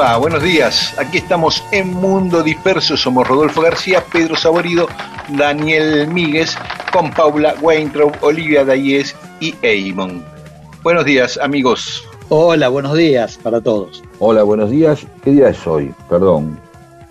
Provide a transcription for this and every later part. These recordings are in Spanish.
Va? Buenos días. Aquí estamos en Mundo Disperso. Somos Rodolfo García, Pedro Saborido, Daniel Míguez, con Paula Weintraub, Olivia Dayes y Eamon. Buenos días, amigos. Hola, buenos días para todos. Hola, buenos días. ¿Qué día es hoy? Perdón.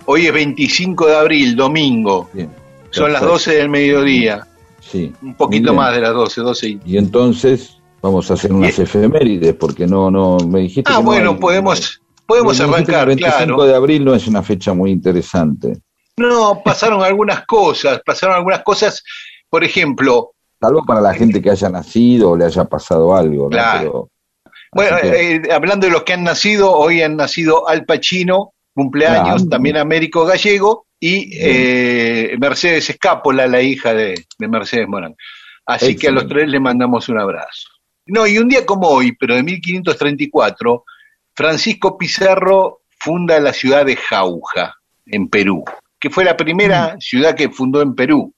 Hoy es 25 de abril, domingo. Bien. Son las Perfecto. 12 del mediodía. Sí. Un poquito más de las 12, 12 y... Y entonces vamos a hacer unas efemérides, porque no, no, me dijiste Ah, que no bueno, hay- podemos, podemos que arrancar, El 25 claro. de abril no es una fecha muy interesante. No, pasaron algunas cosas, pasaron algunas cosas, por ejemplo, Salvo para la gente que haya nacido o le haya pasado algo, ¿no? Claro. Pero- Bueno, que- eh, hablando de los que han nacido, hoy han nacido Al Pacino, cumpleaños, Claro. también Américo Gallego, y eh, Mercedes Escápola, la hija de, de Mercedes Morán. Así que a los tres le mandamos un abrazo. No, y un día como hoy, pero de 1534, Francisco Pizarro funda la ciudad de Jauja, en Perú, que fue la primera ciudad que fundó en Perú.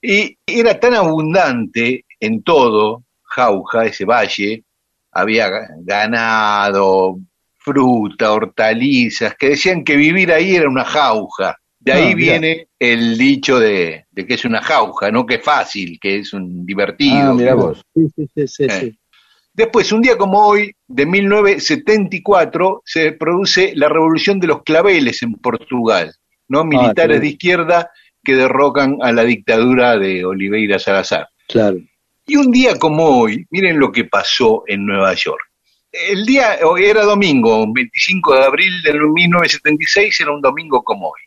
Y era tan abundante en todo, Jauja, ese valle, había ga- ganado, fruta, hortalizas, que decían que vivir ahí era una jauja. De ahí Ah, viene el dicho de, de que es una jauja, no que es fácil, que es un divertido. Ah, mira vos. Sí, sí, sí, sí, Eh. Después, un día como hoy, de 1974, se produce la revolución de los claveles en Portugal, ¿no? Militares claro. de izquierda que derrocan a la dictadura de Oliveira Salazar. Claro. Y un día como hoy, miren lo que pasó en Nueva York. El día, hoy era domingo, 25 de abril de 1976, era un domingo como hoy.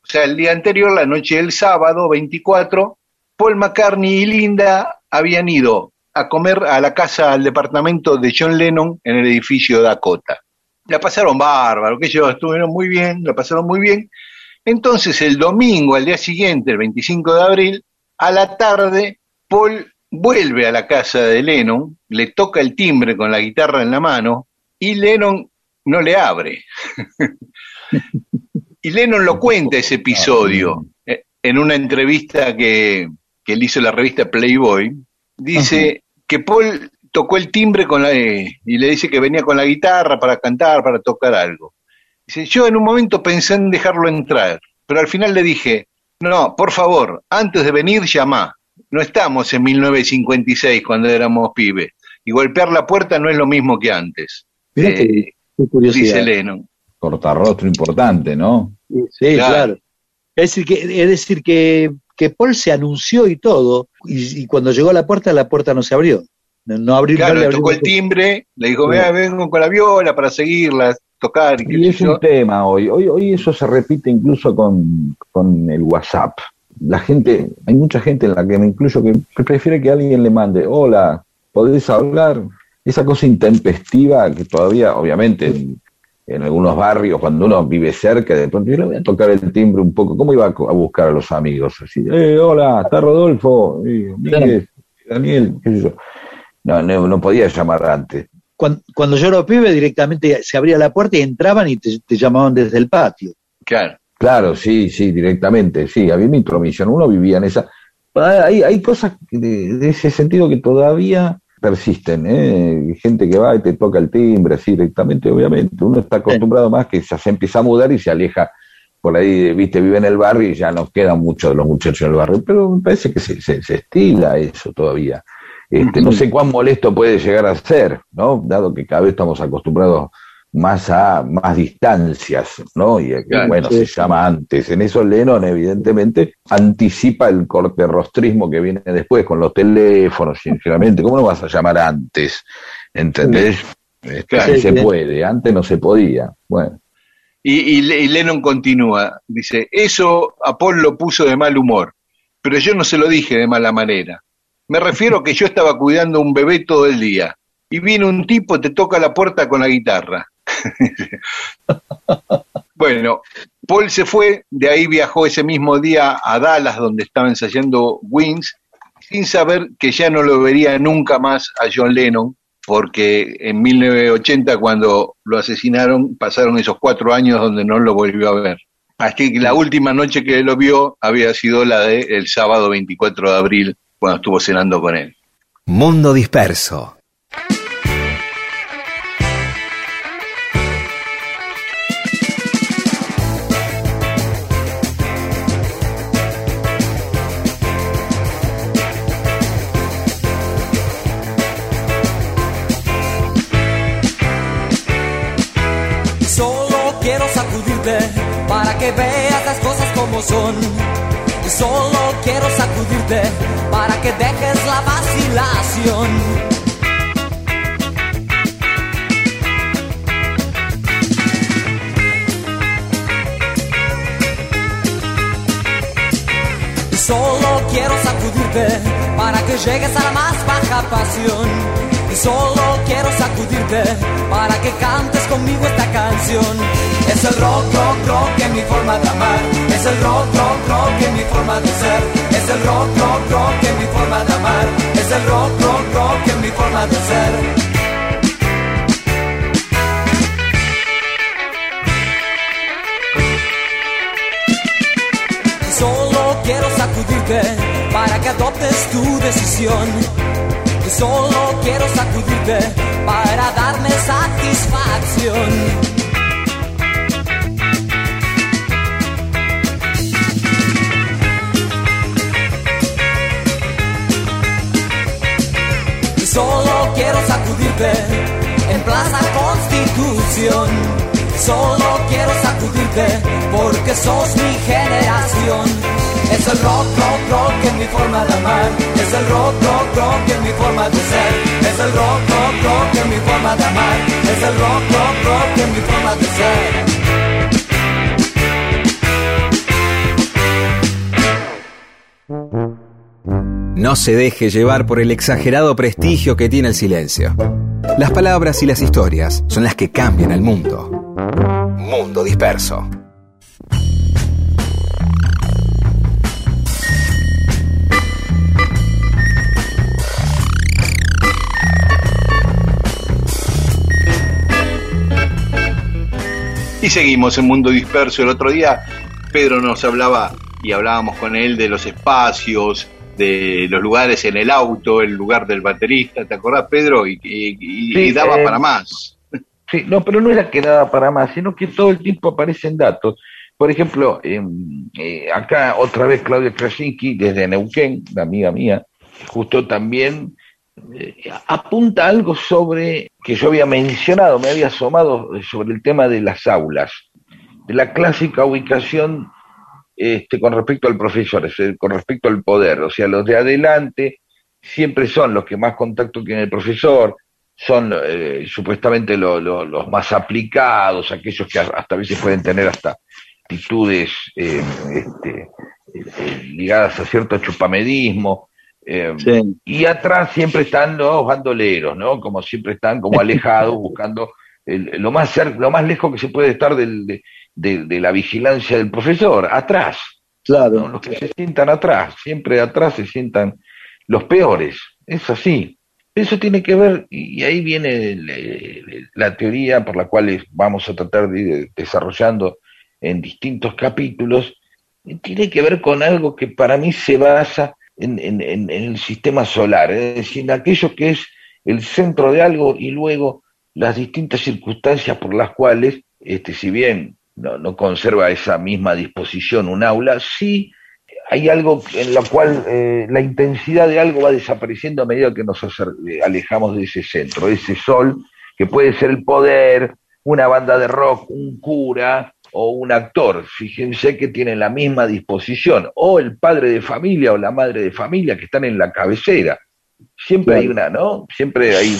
O sea, el día anterior, la noche del sábado, 24, Paul McCartney y Linda habían ido a comer a la casa, al departamento de John Lennon en el edificio Dakota. La pasaron bárbaro, que ellos estuvieron muy bien, la pasaron muy bien. Entonces, el domingo, al día siguiente, el 25 de abril, a la tarde, Paul vuelve a la casa de Lennon, le toca el timbre con la guitarra en la mano y Lennon no le abre. y Lennon lo cuenta ese episodio eh, en una entrevista que, que él hizo la revista Playboy. Dice que Paul tocó el timbre con la, eh, y le dice que venía con la guitarra para cantar, para tocar algo. Dice, yo en un momento pensé en dejarlo entrar, pero al final le dije, no, por favor, antes de venir llamá. No estamos en 1956 cuando éramos pibes. Y golpear la puerta no es lo mismo que antes. Mirá Eh, qué, qué dice curiosidad. Lennon. Cortarrostro importante, ¿no? Sí, Claro. claro. Es decir, que, es decir que, que Paul se anunció y todo, y, y cuando llegó a la puerta, la puerta no se abrió. No, no abrió, Claro, no le abrió- tocó el timbre, le dijo, Sí. vea, vengo con la viola para seguirla, tocar y Y es yo. un tema hoy. Hoy, hoy eso se repite incluso con, con el WhatsApp. La gente, hay mucha gente en la que me incluyo que, que prefiere que alguien le mande, hola, ¿podés hablar? Esa cosa intempestiva que todavía, obviamente, en, en algunos barrios, cuando uno vive cerca, de pronto yo le voy a tocar el timbre un poco. ¿Cómo iba a, buscar a los amigos? Así, eh, hola, está Rodolfo, eh, Miguel, Daniel, qué sé yo. No, no, no podía llamar antes. Cuando, cuando yo era pibe, directamente se abría la puerta y entraban y te, te llamaban desde el patio. Claro. Claro, sí, sí, directamente, sí, había una intromisión, uno vivía en esa... Hay, hay cosas de ese sentido que todavía persisten, ¿eh? gente que va y te toca el timbre así directamente, obviamente, uno está acostumbrado más que ya se empieza a mudar y se aleja por ahí, viste, vive en el barrio y ya nos quedan muchos de los muchachos en el barrio, pero me parece que se, se, se estila eso todavía. Este, no sé cuán molesto puede llegar a ser, ¿no? Dado que cada vez estamos acostumbrados más a más distancias, ¿no? Y que, bueno, se llama antes. En eso Lennon, evidentemente, anticipa el corte rostrismo que viene después con los teléfonos, sinceramente. ¿Cómo no vas a llamar antes? ¿Entendés? Este, se puede, antes no se podía. Bueno. Y, y, Lennon continúa, dice, eso a Paul lo puso de mal humor, pero yo no se lo dije de mala manera. Me refiero que yo estaba cuidando un bebé todo el día y viene un tipo, te toca la puerta con la guitarra. bueno, Paul se fue, de ahí viajó ese mismo día a Dallas, donde estaba ensayando Wings, sin saber que ya no lo vería nunca más a John Lennon, porque en 1980, cuando lo asesinaron, pasaron esos cuatro años donde no lo volvió a ver. Así que la última noche que lo vio había sido la de el sábado 24 de abril, cuando estuvo cenando con él. Mundo disperso. Que veas las cosas como son. Y solo quiero sacudirte para que dejes la vacilación. Solo quiero sacudirte para que llegues a la más baja pasión y solo quiero sacudirte para que cantes conmigo esta canción. Es el rock, rock, rock en mi forma de amar. Es el rock, rock, rock en mi forma de ser. Es el rock, rock, rock en mi forma de amar. Es el rock, rock, rock en mi forma de ser. Para que adoptes tu decisión solo quiero sacudirte para darme satisfacción. Solo quiero sacudirte en Plaza Constitución. Solo quiero sacudirte porque sos mi generación. Es el rock, rock, rock en mi forma de amar. Es el rock, rock, rock en mi forma de ser. Es el rock, rock, rock en mi forma de amar. Es el rock, rock, rock en mi forma de ser. No se deje llevar por el exagerado prestigio que tiene el silencio. Las palabras y las historias son las que cambian el mundo. Mundo disperso. Y seguimos en Mundo Disperso. El otro día Pedro nos hablaba y hablábamos con él de los espacios, de los lugares en el auto, el lugar del baterista, ¿te acordás, Pedro? Y, daba eh, para más. Sí, no, pero no era que daba para más, sino que todo el tiempo aparecen datos. Por ejemplo, em, eh, acá otra vez Claudia Krasinski, desde Neuquén, la amiga mía, justo también apunta algo sobre que yo había mencionado, me había asomado sobre el tema de las aulas, de la clásica ubicación este, con respecto al profesor, con respecto al poder. O sea, los de adelante siempre son los que más contacto tiene el profesor, son eh, supuestamente los más aplicados, aquellos que hasta a veces pueden tener hasta actitudes eh, este, ligadas a cierto chupamedismo, eh, y atrás siempre están los bandoleros, ¿no? Como siempre están como alejados, buscando lo, más lo más lejos que se puede estar del, de, la vigilancia del profesor, atrás. Claro. Los que se sientan atrás, siempre atrás se sientan los peores. Es así. Eso tiene que ver, y ahí viene la teoría por la cual vamos a tratar de ir desarrollando en distintos capítulos, tiene que ver con algo que para mí se basa en, el sistema solar, es decir, en aquello que es el centro de algo y luego las distintas circunstancias por las cuales, este, si bien no, conserva esa misma disposición un aula, sí hay algo en lo cual eh, la intensidad de algo va desapareciendo a medida que nos alejamos de ese centro, ese sol, que puede ser el poder, una banda de rock, un cura o un actor. Fíjense que tienen la misma disposición, o el padre de familia o la madre de familia que están en la cabecera. Siempre hay una, ¿no? Siempre hay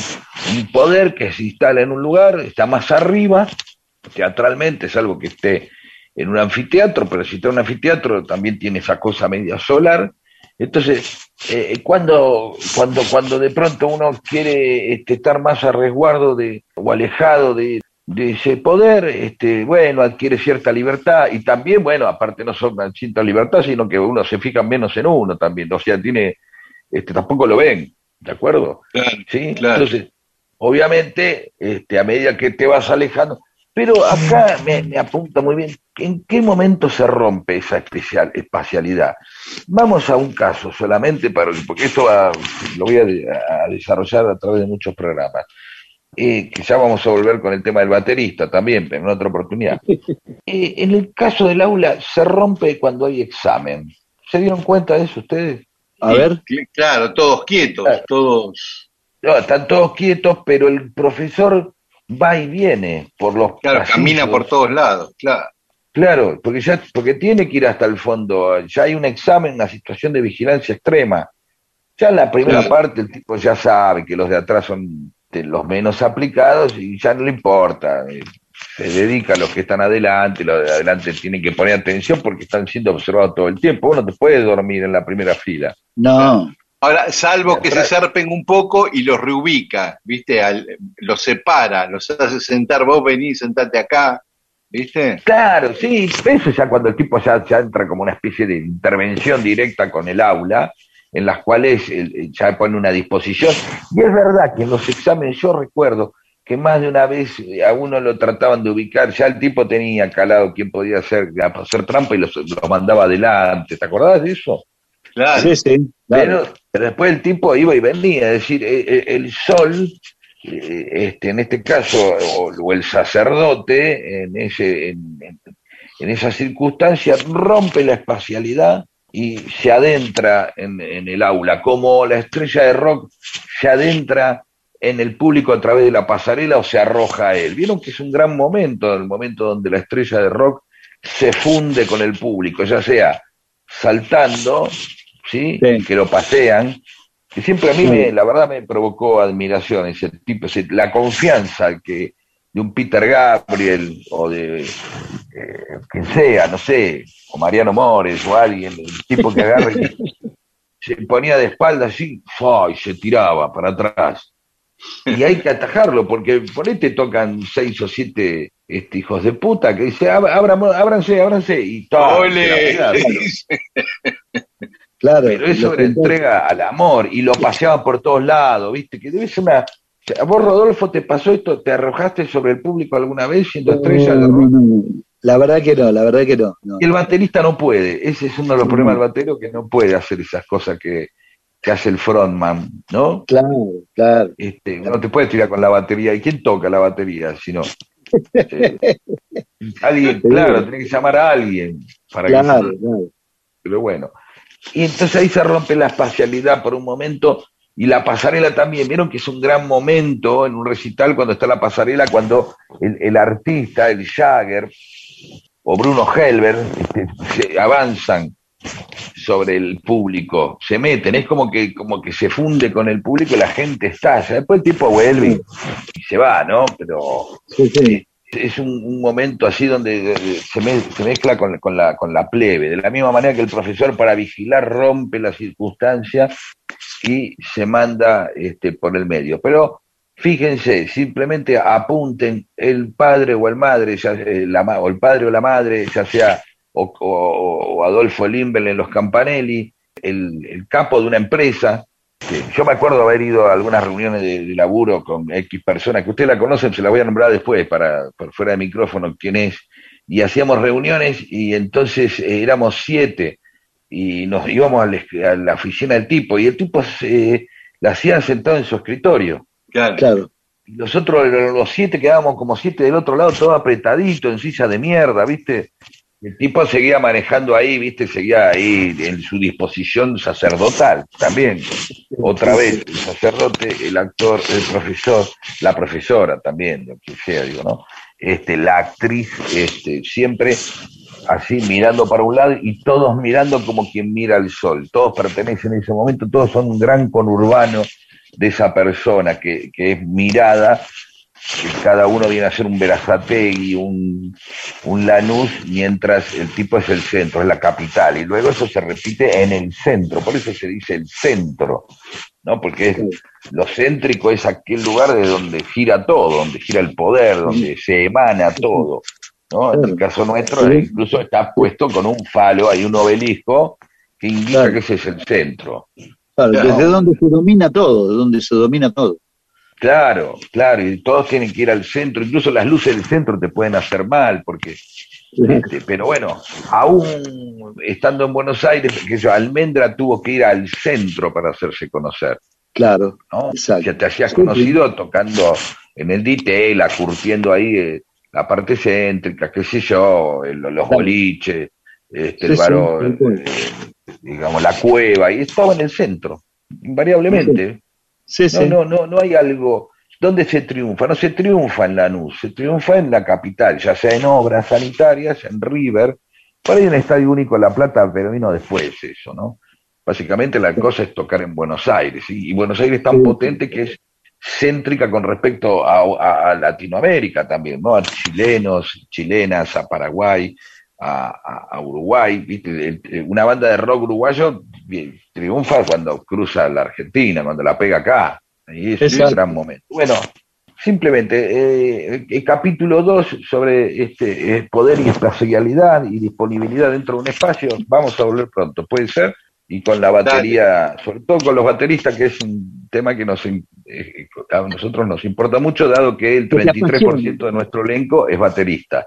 un poder que se instala en un lugar, está más arriba, teatralmente, salvo que esté en un anfiteatro, pero si está en un anfiteatro también tiene esa cosa media solar. Entonces, eh, cuando, cuando, cuando de pronto uno quiere este, estar más a resguardo de, o alejado de, de ese poder, este, bueno, adquiere cierta libertad y también, bueno, aparte no son cierta libertad, sino que uno se fija menos en uno también, o sea, tiene, este, tampoco lo ven, ¿de acuerdo? ¿Sí? Entonces, obviamente, este, a medida que te vas alejando, pero acá me, apunta muy bien, ¿en qué momento se rompe esa especial, espacialidad? Vamos a un caso solamente, para, porque esto lo voy a desarrollar a través de muchos programas eh, que ya vamos a volver con el tema del baterista también, pero en otra oportunidad. Eh, en el caso del aula se rompe cuando hay examen. ¿Se dieron cuenta de eso ustedes? A ver. Claro, todos quietos, todos. están todos quietos, pero el profesor va y viene por los Claro, camina por todos lados, claro. Claro, porque ya porque tiene que ir hasta el fondo. Ya hay un examen, una situación de vigilancia extrema. Ya en la primera parte el tipo ya sabe que los de atrás son los menos aplicados y ya no le importa. Eh, se dedica a los que están adelante, los de adelante tienen que poner atención porque están siendo observados todo el tiempo. Uno te puede dormir en la primera fila. No. Ahora, salvo que se zarpen un poco y los reubica, ¿viste? los separa, los hace sentar, vos venís, sentate acá, ¿viste? Claro, sí, eso ya cuando el tipo ya, ya entra como una especie de intervención directa con el aula, en las cuales ya pone una disposición. Y es verdad que en los exámenes yo recuerdo que más de una vez a uno lo trataban de ubicar, ya el tipo tenía calado quién podía hacer, hacer trampa y los, mandaba adelante. ¿Te acordás de eso? Claro. Sí, sí. Pero, después el tipo iba y venía, es decir, e, e, el, sol, eh, este, en este caso, o, el sacerdote, en, ese, en, en esa circunstancia, rompe la espacialidad y se adentra en, el aula, como la estrella de rock se adentra en el público a través de la pasarela o se arroja a él. Vieron que es un gran momento, el momento donde la estrella de rock se funde con el público, ya sea saltando, ¿sí? que lo pasean, que siempre a mí, me, la verdad, me provocó admiración ese tipo, la confianza que de un Peter Gabriel o de eh, quien sea, no sé, o Mariano Mores o alguien, el tipo que agarra y se ponía de espalda así y se tiraba para atrás. Y hay que atajarlo, porque por ahí te tocan seis o siete este, hijos de puta que dice, ábranse, ábranse, y todo. Claro, Pero eso era entrega al amor, y lo paseaban por todos lados, viste, que debe ser una... ¿A vos, Rodolfo, te pasó esto? ¿Te arrojaste sobre el público alguna vez siendo estrella de la verdad que no, la verdad que no. Y el baterista no puede, ese es uno de los problemas del batero que no puede hacer esas cosas que, hace el frontman, ¿no? Claro, claro. Este, No te puedes tirar con la batería. ¿Y quién toca la batería si no? Eh, alguien, claro, tiene que llamar a alguien para claro, claro. Pero bueno. Y entonces ahí se rompe la espacialidad por un momento y la pasarela también. Vieron que es un gran momento en un recital cuando está la pasarela, cuando el, el artista, el Jagger, o Bruno Helber este, se avanzan sobre el público, se meten, es como que, como que se funde con el público y la gente estalla. Después el tipo vuelve y se va, ¿no? Pero es un, momento así donde se, mezcla con, con, la, con la plebe, de la misma manera que el profesor para vigilar rompe la circunstancia y se manda este, por el medio. Pero Fíjense, simplemente apunten el padre o el madre, ya, eh, la, o el padre o la madre, ya sea o, Adolfo Limbel en los Campanelli, el, capo de una empresa. yo me acuerdo haber ido a algunas reuniones de, laburo con X personas, que ustedes la conocen, se la voy a nombrar después, para, por fuera de micrófono, quién es. Y hacíamos reuniones y entonces eh, éramos siete y nos íbamos a la, oficina del tipo y el tipo se, la hacían sentado en su escritorio Claro. Y nosotros, los siete, quedábamos como siete del otro lado, todo apretadito, en silla de mierda, ¿viste? El tipo seguía manejando ahí, ¿viste? Seguía ahí en su disposición sacerdotal también. Otra vez, el sacerdote, el actor, el profesor, la profesora también, lo que sea, digo, ¿no? este, la actriz este, siempre así mirando para un lado y todos mirando como quien mira al sol. Todos pertenecen en ese momento, todos son un gran conurbano de esa persona que, que es mirada cada uno viene a ser un Verazategui, un, un Lanús, mientras el tipo es el centro, es la capital. Y luego eso se repite en el centro, por eso se dice el centro, ¿no? Porque es, lo céntrico es aquel lugar de donde gira todo, donde gira el poder, donde se emana todo. ¿no? En el caso nuestro, incluso está puesto con un falo, hay un obelisco que indica que ese es el centro. Desde donde se domina todo, de donde se domina todo. Claro, claro, y todos tienen que ir al centro, incluso las luces del centro te pueden hacer mal, porque, este, pero bueno, aún estando en Buenos Aires, que yo, Almendra tuvo que ir al centro para hacerse conocer. Claro, ¿no? Ya te hacías conocido tocando en el detail, curtiendo ahí eh, la parte céntrica, qué sé yo, los boliches, este, el varón, digamos, la cueva, y estaba en el centro, invariablemente. No, no, no, no hay algo. ¿Dónde se triunfa? No se triunfa en Lanús, se triunfa en la capital, ya sea en obras sanitarias, en River. Por ahí en el Estadio Único de La Plata, pero vino después eso, ¿no? Básicamente la cosa es tocar en Buenos Aires, y Buenos Aires es tan potente que es céntrica con respecto a, Latinoamérica también, ¿no? A chilenos, chilenas, a Paraguay, a, Uruguay, ¿viste? Una banda de rock uruguayo triunfa cuando cruza la Argentina, cuando la pega acá. Y es un gran momento. Bueno, simplemente, eh, el capítulo 2 sobre este eh, poder y espacialidad y disponibilidad dentro de un espacio, vamos a volver pronto, puede ser, y con la batería, sobre todo con los bateristas, que es un tema que nos, eh, a nosotros nos importa mucho, dado que el 33% de nuestro elenco es baterista.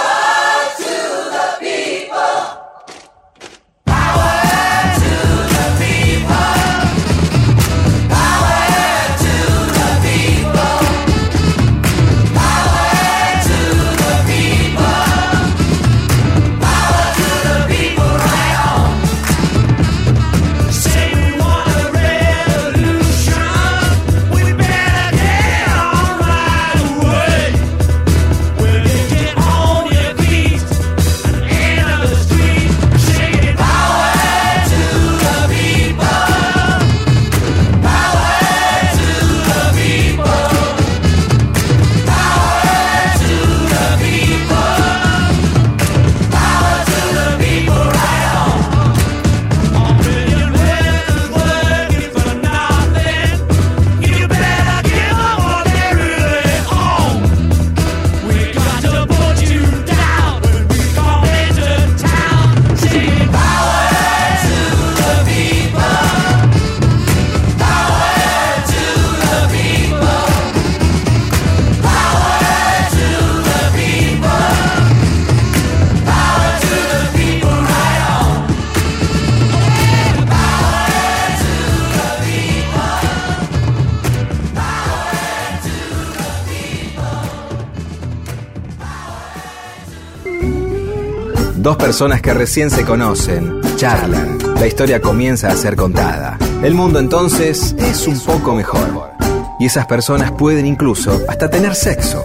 personas que recién se conocen, charlan, la historia comienza a ser contada. El mundo entonces es un poco mejor. Y esas personas pueden incluso hasta tener sexo.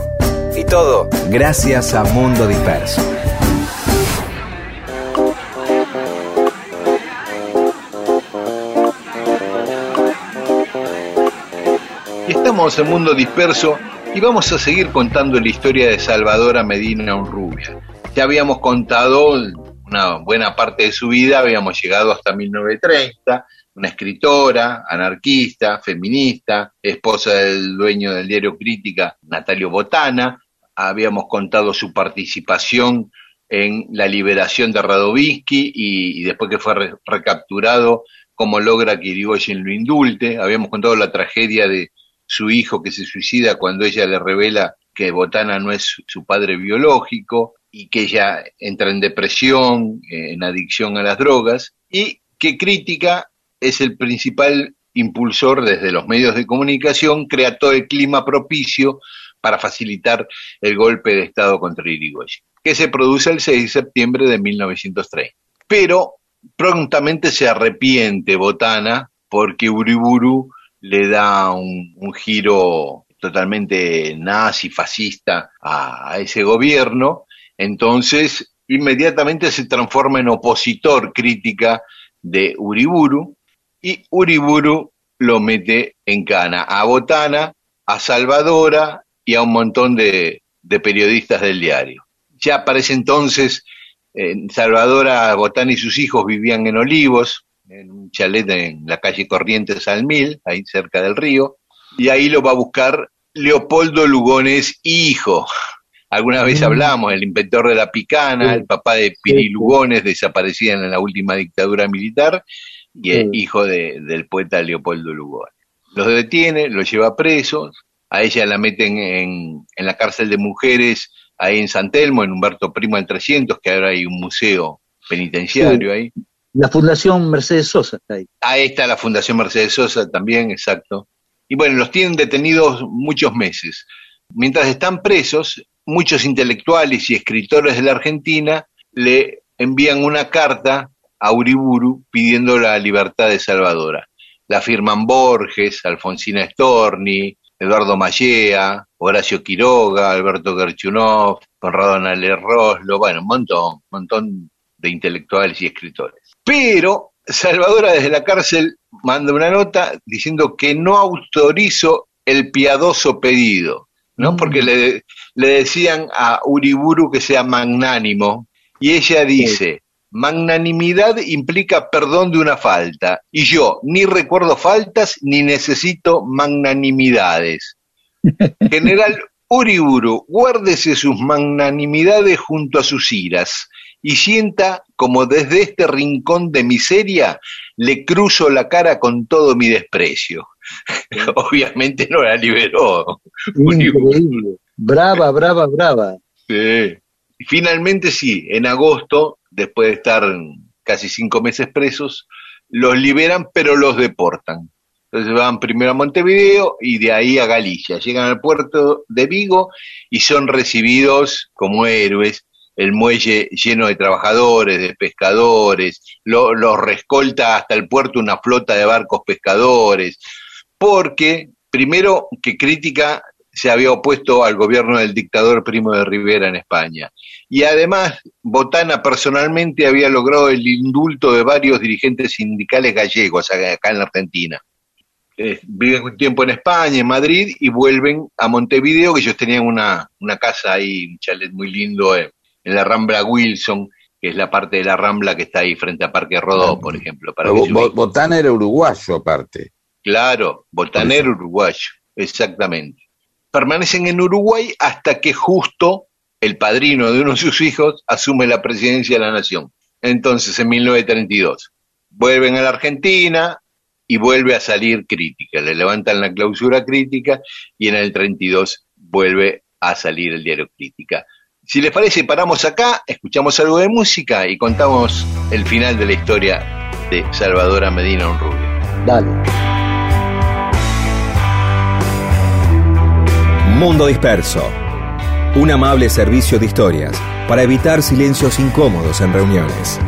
Y todo gracias a Mundo Disperso. Estamos en Mundo Disperso y vamos a seguir contando la historia de Salvadora Medina Unrubia ya habíamos contado una buena parte de su vida, habíamos llegado hasta 1930, una escritora, anarquista, feminista, esposa del dueño del diario Crítica, Natalio Botana, habíamos contado su participación en la liberación de Radovisky y, después que fue recapturado, cómo logra que Irigoyen lo indulte, habíamos contado la tragedia de su hijo que se suicida cuando ella le revela que Botana no es su padre biológico, y que ella entra en depresión, en adicción a las drogas, y que Crítica es el principal impulsor desde los medios de comunicación, crea todo el clima propicio para facilitar el golpe de Estado contra Irigoyen, que se produce el 6 de septiembre de 1930. Pero prontamente se arrepiente Botana porque Uriburu le da un, giro totalmente nazi, fascista a, ese gobierno, entonces inmediatamente se transforma en opositor crítica de Uriburu y Uriburu lo mete en cana a Botana, a Salvadora y a un montón de, periodistas del diario. Ya para ese entonces, Salvadora, Botana y sus hijos vivían en Olivos, en un chalet en la calle Corrientes al Mil, ahí cerca del río, y ahí lo va a buscar Leopoldo Lugones, hijo. Alguna vez hablamos, el inventor de la picana, el papá de Piri Lugones, desaparecida en la última dictadura militar, y el hijo del poeta Leopoldo Lugones. Los detiene, los lleva presos, a ella la meten en, en la cárcel de mujeres ahí en San Telmo, en Humberto Primo del 300, que ahora hay un museo penitenciario ahí. La Fundación Mercedes Sosa está ahí. Ahí está la Fundación Mercedes Sosa también, exacto. Y bueno, los tienen detenidos muchos meses. Mientras están presos, muchos intelectuales y escritores de la Argentina le envían una carta a Uriburu pidiendo la libertad de Salvadora. La firman Borges, Alfonsina Storni, Eduardo Mallea, Horacio Quiroga, Alberto Gerchunov, Conrado Nale Roslo, bueno, un montón, un montón de intelectuales y escritores. Pero Salvadora desde la cárcel manda una nota diciendo que no autorizo el piadoso pedido, ¿no? Mm. Porque le, le, decían a Uriburu que sea magnánimo, y ella dice, magnanimidad implica perdón de una falta, y yo ni recuerdo faltas ni necesito magnanimidades. General Uriburu, guárdese sus magnanimidades junto a sus iras y sienta como desde este rincón de miseria le cruzo la cara con todo mi desprecio. Obviamente no la liberó. Increíble. Brava, brava, brava. Sí. Finalmente sí, en agosto, después de estar casi cinco meses presos, los liberan pero los deportan. Entonces van primero a Montevideo y de ahí a Galicia. Llegan al puerto de Vigo y son recibidos como héroes el muelle lleno de trabajadores, de pescadores, los lo rescolta hasta el puerto una flota de barcos pescadores, porque primero que crítica se había opuesto al gobierno del dictador Primo de Rivera en España. Y además, Botana personalmente había logrado el indulto de varios dirigentes sindicales gallegos acá en la Argentina. Eh, viven un tiempo en España, en Madrid, y vuelven a Montevideo, que ellos tenían una, una casa ahí, un chalet muy lindo en, en la Rambla Wilson, que es la parte de la Rambla que está ahí frente a Parque Rodó, por ejemplo. Para Botana era uruguayo aparte. Claro, Botana era uruguayo, exactamente. Permanecen en Uruguay hasta que justo el padrino de uno de sus hijos asume la presidencia de la nación. Entonces, en 1932, vuelven a la Argentina y vuelve a salir crítica. Le levantan la clausura crítica y en el 32 vuelve a salir el diario Crítica. Si les parece, paramos acá, escuchamos algo de música y contamos el final de la historia de Salvadora Medina Unrubio. Dale. Mundo Disperso. Un amable servicio de historias para evitar silencios incómodos en reuniones.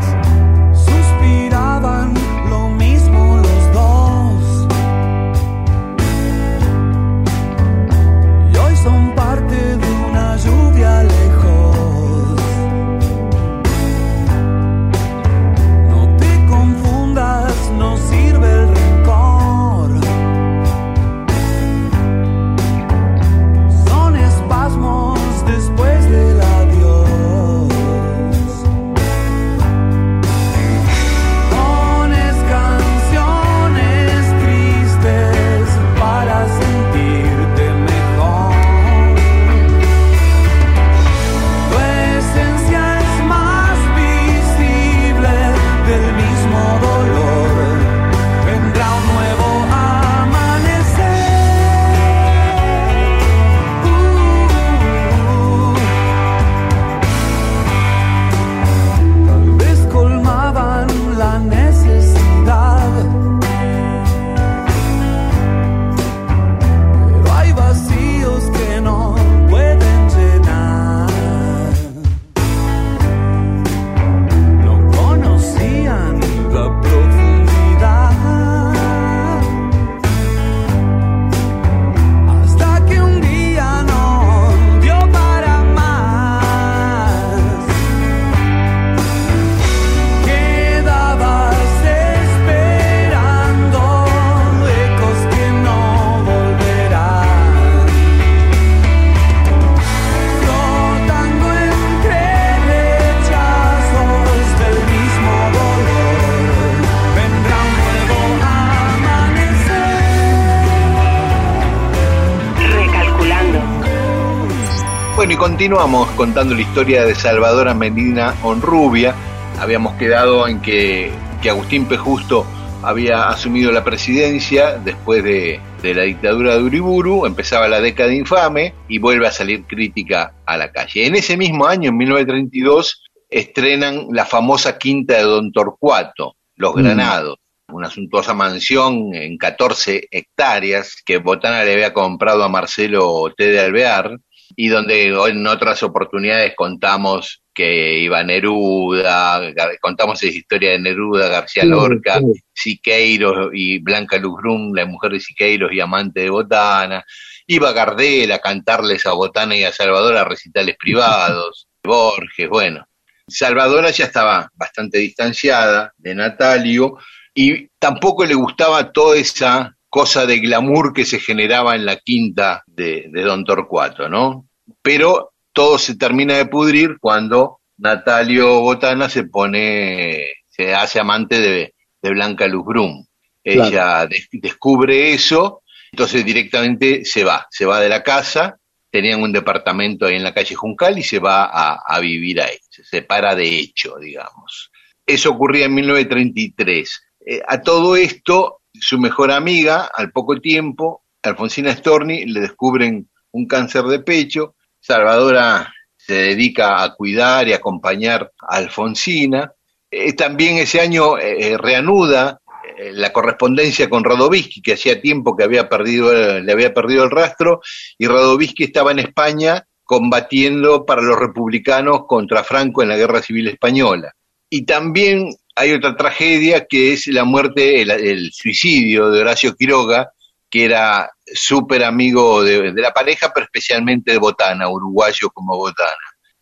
Continuamos contando la historia de Salvador Medina Honrubia. Habíamos quedado en que, que Agustín P. Justo había asumido la presidencia después de, de, la dictadura de Uriburu, empezaba la década infame y vuelve a salir crítica a la calle. En ese mismo año, en 1932, estrenan la famosa quinta de Don Torcuato, Los mm. Granados, una suntuosa mansión en 14 hectáreas que Botana le había comprado a Marcelo T. de Alvear y donde en otras oportunidades contamos que iba Neruda, contamos esa historia de Neruda, García Lorca, Siqueiros y Blanca Luzgrun, la mujer de Siqueiros y amante de Botana, iba Gardel a cantarles a Botana y a Salvador a recitales privados, Borges, bueno. Salvadora ya estaba bastante distanciada de Natalio y tampoco le gustaba toda esa cosa de glamour que se generaba en la quinta de, Don Torcuato, ¿no? Pero todo se termina de pudrir cuando Natalio Botana se pone, se hace amante de, Blanca Luz Brum. Ella descubre eso, entonces directamente se va, se va de la casa, tenían un departamento ahí en la calle Juncal y se va a, a vivir ahí, se separa de hecho, digamos. Eso ocurría en 1933. Eh, a todo esto su mejor amiga, al poco tiempo, Alfonsina Storni, le descubren un cáncer de pecho. Salvadora se dedica a cuidar y acompañar a Alfonsina. Eh, también ese año eh, eh, reanuda la correspondencia con Radovisky, que hacía tiempo que había perdido, le había perdido el rastro, y Radovisky estaba en España combatiendo para los republicanos contra Franco en la Guerra Civil Española. Y también hay otra tragedia que es la muerte, el, suicidio de Horacio Quiroga, que era súper amigo de, la pareja, pero especialmente de Botana, uruguayo como Botana.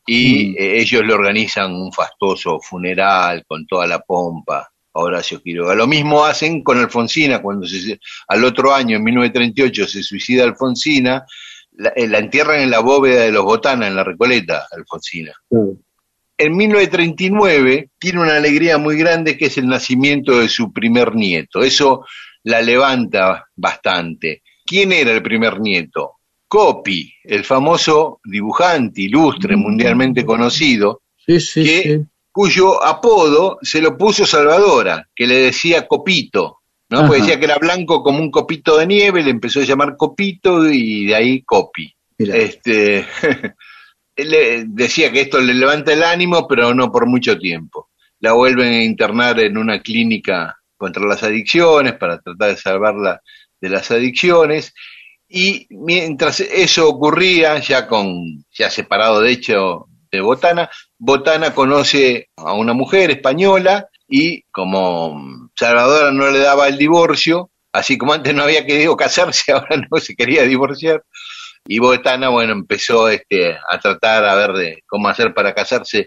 Y mm. eh, ellos le organizan un fastoso funeral con toda la pompa a Horacio Quiroga. Lo mismo hacen con Alfonsina, cuando se, al otro año, en 1938, se suicida Alfonsina, la, eh, entierran en la bóveda de los Botana, en la Recoleta, Alfonsina en 1939 tiene una alegría muy grande que es el nacimiento de su primer nieto. Eso la levanta bastante. ¿Quién era el primer nieto? Copy, el famoso dibujante ilustre, mm. mundialmente conocido, cuyo apodo se lo puso Salvadora, que le decía Copito, ¿no? Porque decía que era blanco como un copito de nieve, le empezó a llamar Copito y de ahí Copy. Este, decía que esto le levanta el ánimo, pero no por mucho tiempo. La vuelven a internar en una clínica contra las adicciones para tratar de salvarla de las adicciones. Y mientras eso ocurría, ya con ya separado de hecho de Botana, Botana conoce a una mujer española y como Salvador no le daba el divorcio, así como antes no había querido casarse, ahora no se quería divorciar, y Botana, bueno, empezó este, a tratar a ver de cómo hacer para casarse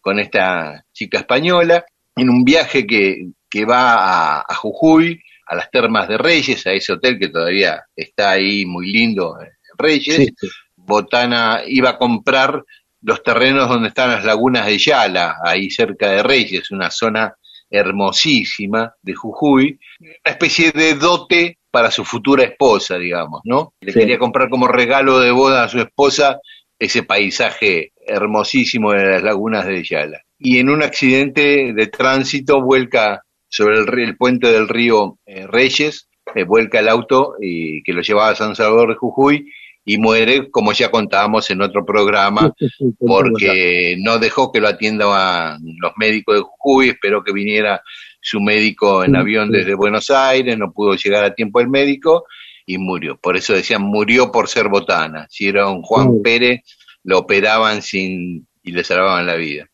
con esta chica española en un viaje que, que va a, Jujuy, a las termas de Reyes, a ese hotel que todavía está ahí muy lindo, en Reyes. Botana iba a comprar los terrenos donde están las lagunas de Yala, ahí cerca de Reyes, una zona hermosísima de Jujuy, una especie de dote para su futura esposa, digamos, ¿no? Le quería comprar como regalo de boda a su esposa ese paisaje hermosísimo de las lagunas de Yala. Y en un accidente de tránsito vuelca sobre el, puente del río eh, Reyes, eh, vuelca el auto y, que lo llevaba a San Salvador de Jujuy y muere, como ya contábamos en otro programa, porque no dejó que lo atiendan los médicos de Jujuy, esperó que viniera su médico en avión desde Buenos Aires, no pudo llegar a tiempo el médico y murió. Por eso decían, murió por ser botana. Si era un Juan Pérez, lo operaban sin y le salvaban la vida.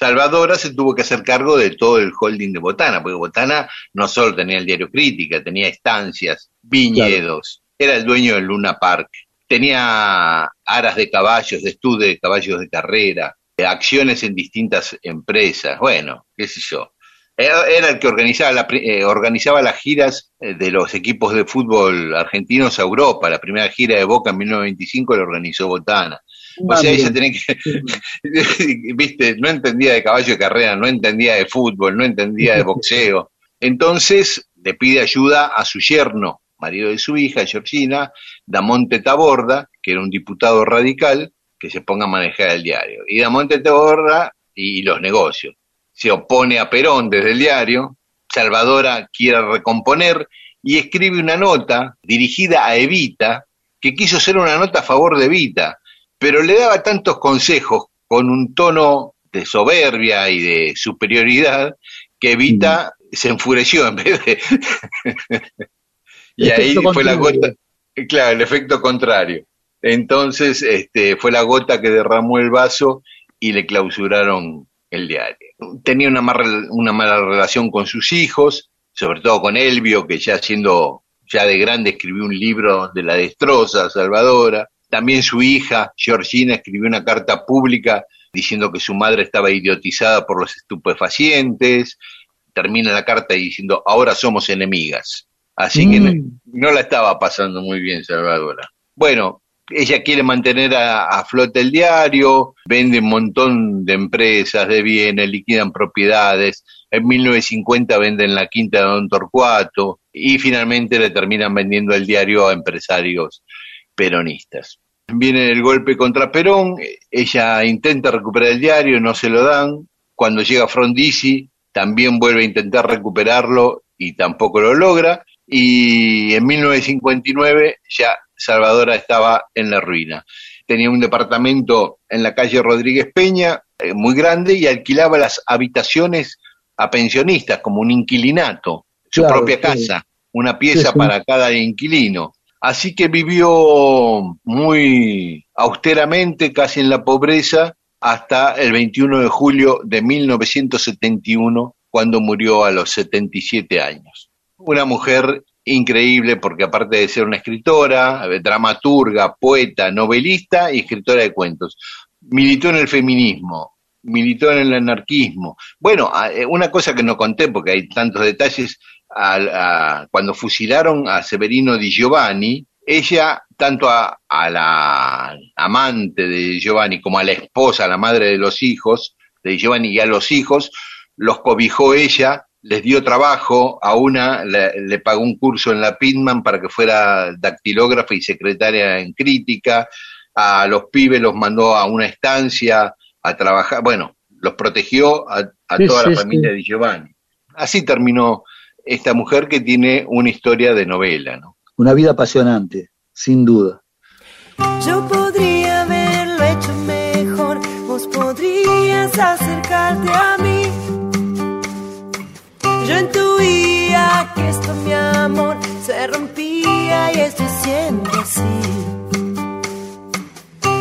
Salvadora se tuvo que hacer cargo de todo el holding de Botana, porque Botana no solo tenía el diario Crítica, tenía estancias, viñedos, era el dueño del Luna Park, tenía aras de caballos, de estudio de caballos de carrera, acciones en distintas empresas, bueno, qué sé yo. Era el que organizaba, eh, organizaba las giras eh, de los equipos de fútbol argentinos a Europa. La primera gira de Boca en 1925 la organizó Botana. O sea, ella tenía que, viste, no entendía de caballo de carrera, no entendía de fútbol, no entendía de boxeo. Entonces le pide ayuda a su yerno, marido de su hija, Georgina, Damonte Taborda, que era un diputado radical, que se ponga a manejar el diario. Y Damonte Taborda y los negocios. Se opone a Perón desde el diario, Salvadora quiere recomponer y escribe una nota dirigida a Evita, que quiso ser una nota a favor de Evita, pero le daba tantos consejos con un tono de soberbia y de superioridad que Evita mm. se enfureció en vez de... y ahí fue la gota, claro, el efecto contrario. Entonces este, fue la gota que derramó el vaso y le clausuraron el diario. Tenía una, una mala relación con sus hijos, sobre todo con Elvio, que ya siendo ya de grande escribió un libro de la destroza Salvadora. También su hija, Georgina, escribió una carta pública diciendo que su madre estaba idiotizada por los estupefacientes. Termina la carta diciendo, ahora somos enemigas. Así que mm. no la estaba pasando muy bien Salvadora. Bueno, ella quiere mantener a, a, flote el diario, vende un montón de empresas, de bienes, liquidan propiedades. En 1950 venden la quinta de Don Torcuato y finalmente le terminan vendiendo el diario a empresarios peronistas. Viene el golpe contra Perón, ella intenta recuperar el diario, no se lo dan. Cuando llega Frondizi, también vuelve a intentar recuperarlo y tampoco lo logra. Y en 1959 ya Salvadora estaba en la ruina. Tenía un departamento en la calle Rodríguez Peña, eh, muy grande, y alquilaba las habitaciones a pensionistas, como un inquilinato, su propia casa, una pieza para cada inquilino. Así que vivió muy austeramente, casi en la pobreza, hasta el 21 de julio de 1971, cuando murió a los 77 años. Una mujer increíble porque aparte de ser una escritora, dramaturga, poeta, novelista y escritora de cuentos, militó en el feminismo, militó en el anarquismo. Bueno, eh, una cosa que no conté porque hay tantos detalles, cuando fusilaron a Severino di Giovanni, ella, tanto a, a, la amante de Giovanni como a la esposa, a la madre de los hijos de Giovanni y a los hijos, los cobijó ella les dio trabajo, a una le, pagó un curso en la Pitman para que fuera dactilógrafa y secretaria en crítica, a los pibes los mandó a una estancia a trabajar, bueno, los protegió a, toda la familia de Giovanni. Así terminó esta mujer que tiene una historia de novela, ¿no? Una vida apasionante, sin duda. Yo podría haberlo hecho mejor, vos podrías acercarte a mí yo intuía que esto, mi amor, se rompía y esto siempre así.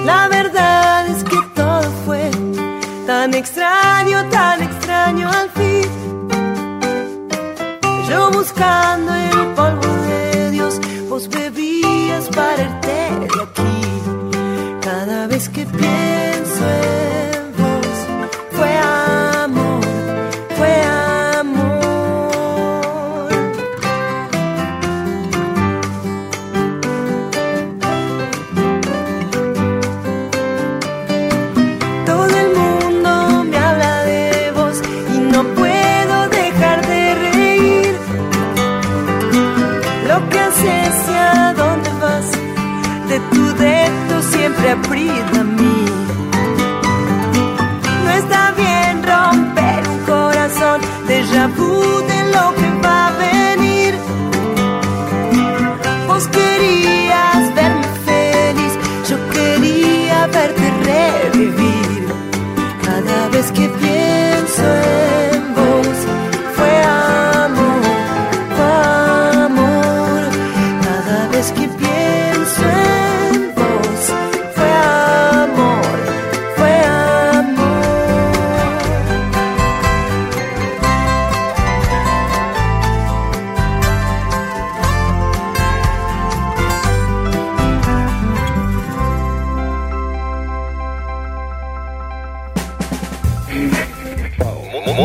La verdad es que todo fue tan extraño, tan extraño al fin. Yo buscando el polvo de Dios, vos bebías para irte de aquí. Cada vez que pienso en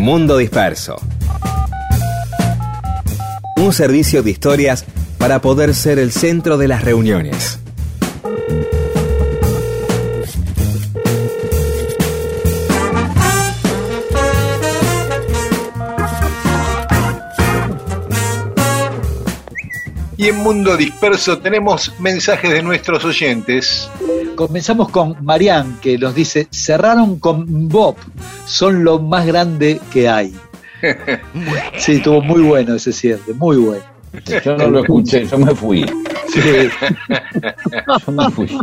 Mundo Disperso. Un servicio de historias para poder ser el centro de las reuniones. Y en Mundo Disperso tenemos mensajes de nuestros oyentes. Comenzamos con Marianne, que nos dice, cerraron con Bob, son lo más grande que hay. Sí, estuvo muy bueno ese cierre, muy bueno. Yo no lo escuché, yo me fui. Sí. Yo me fui.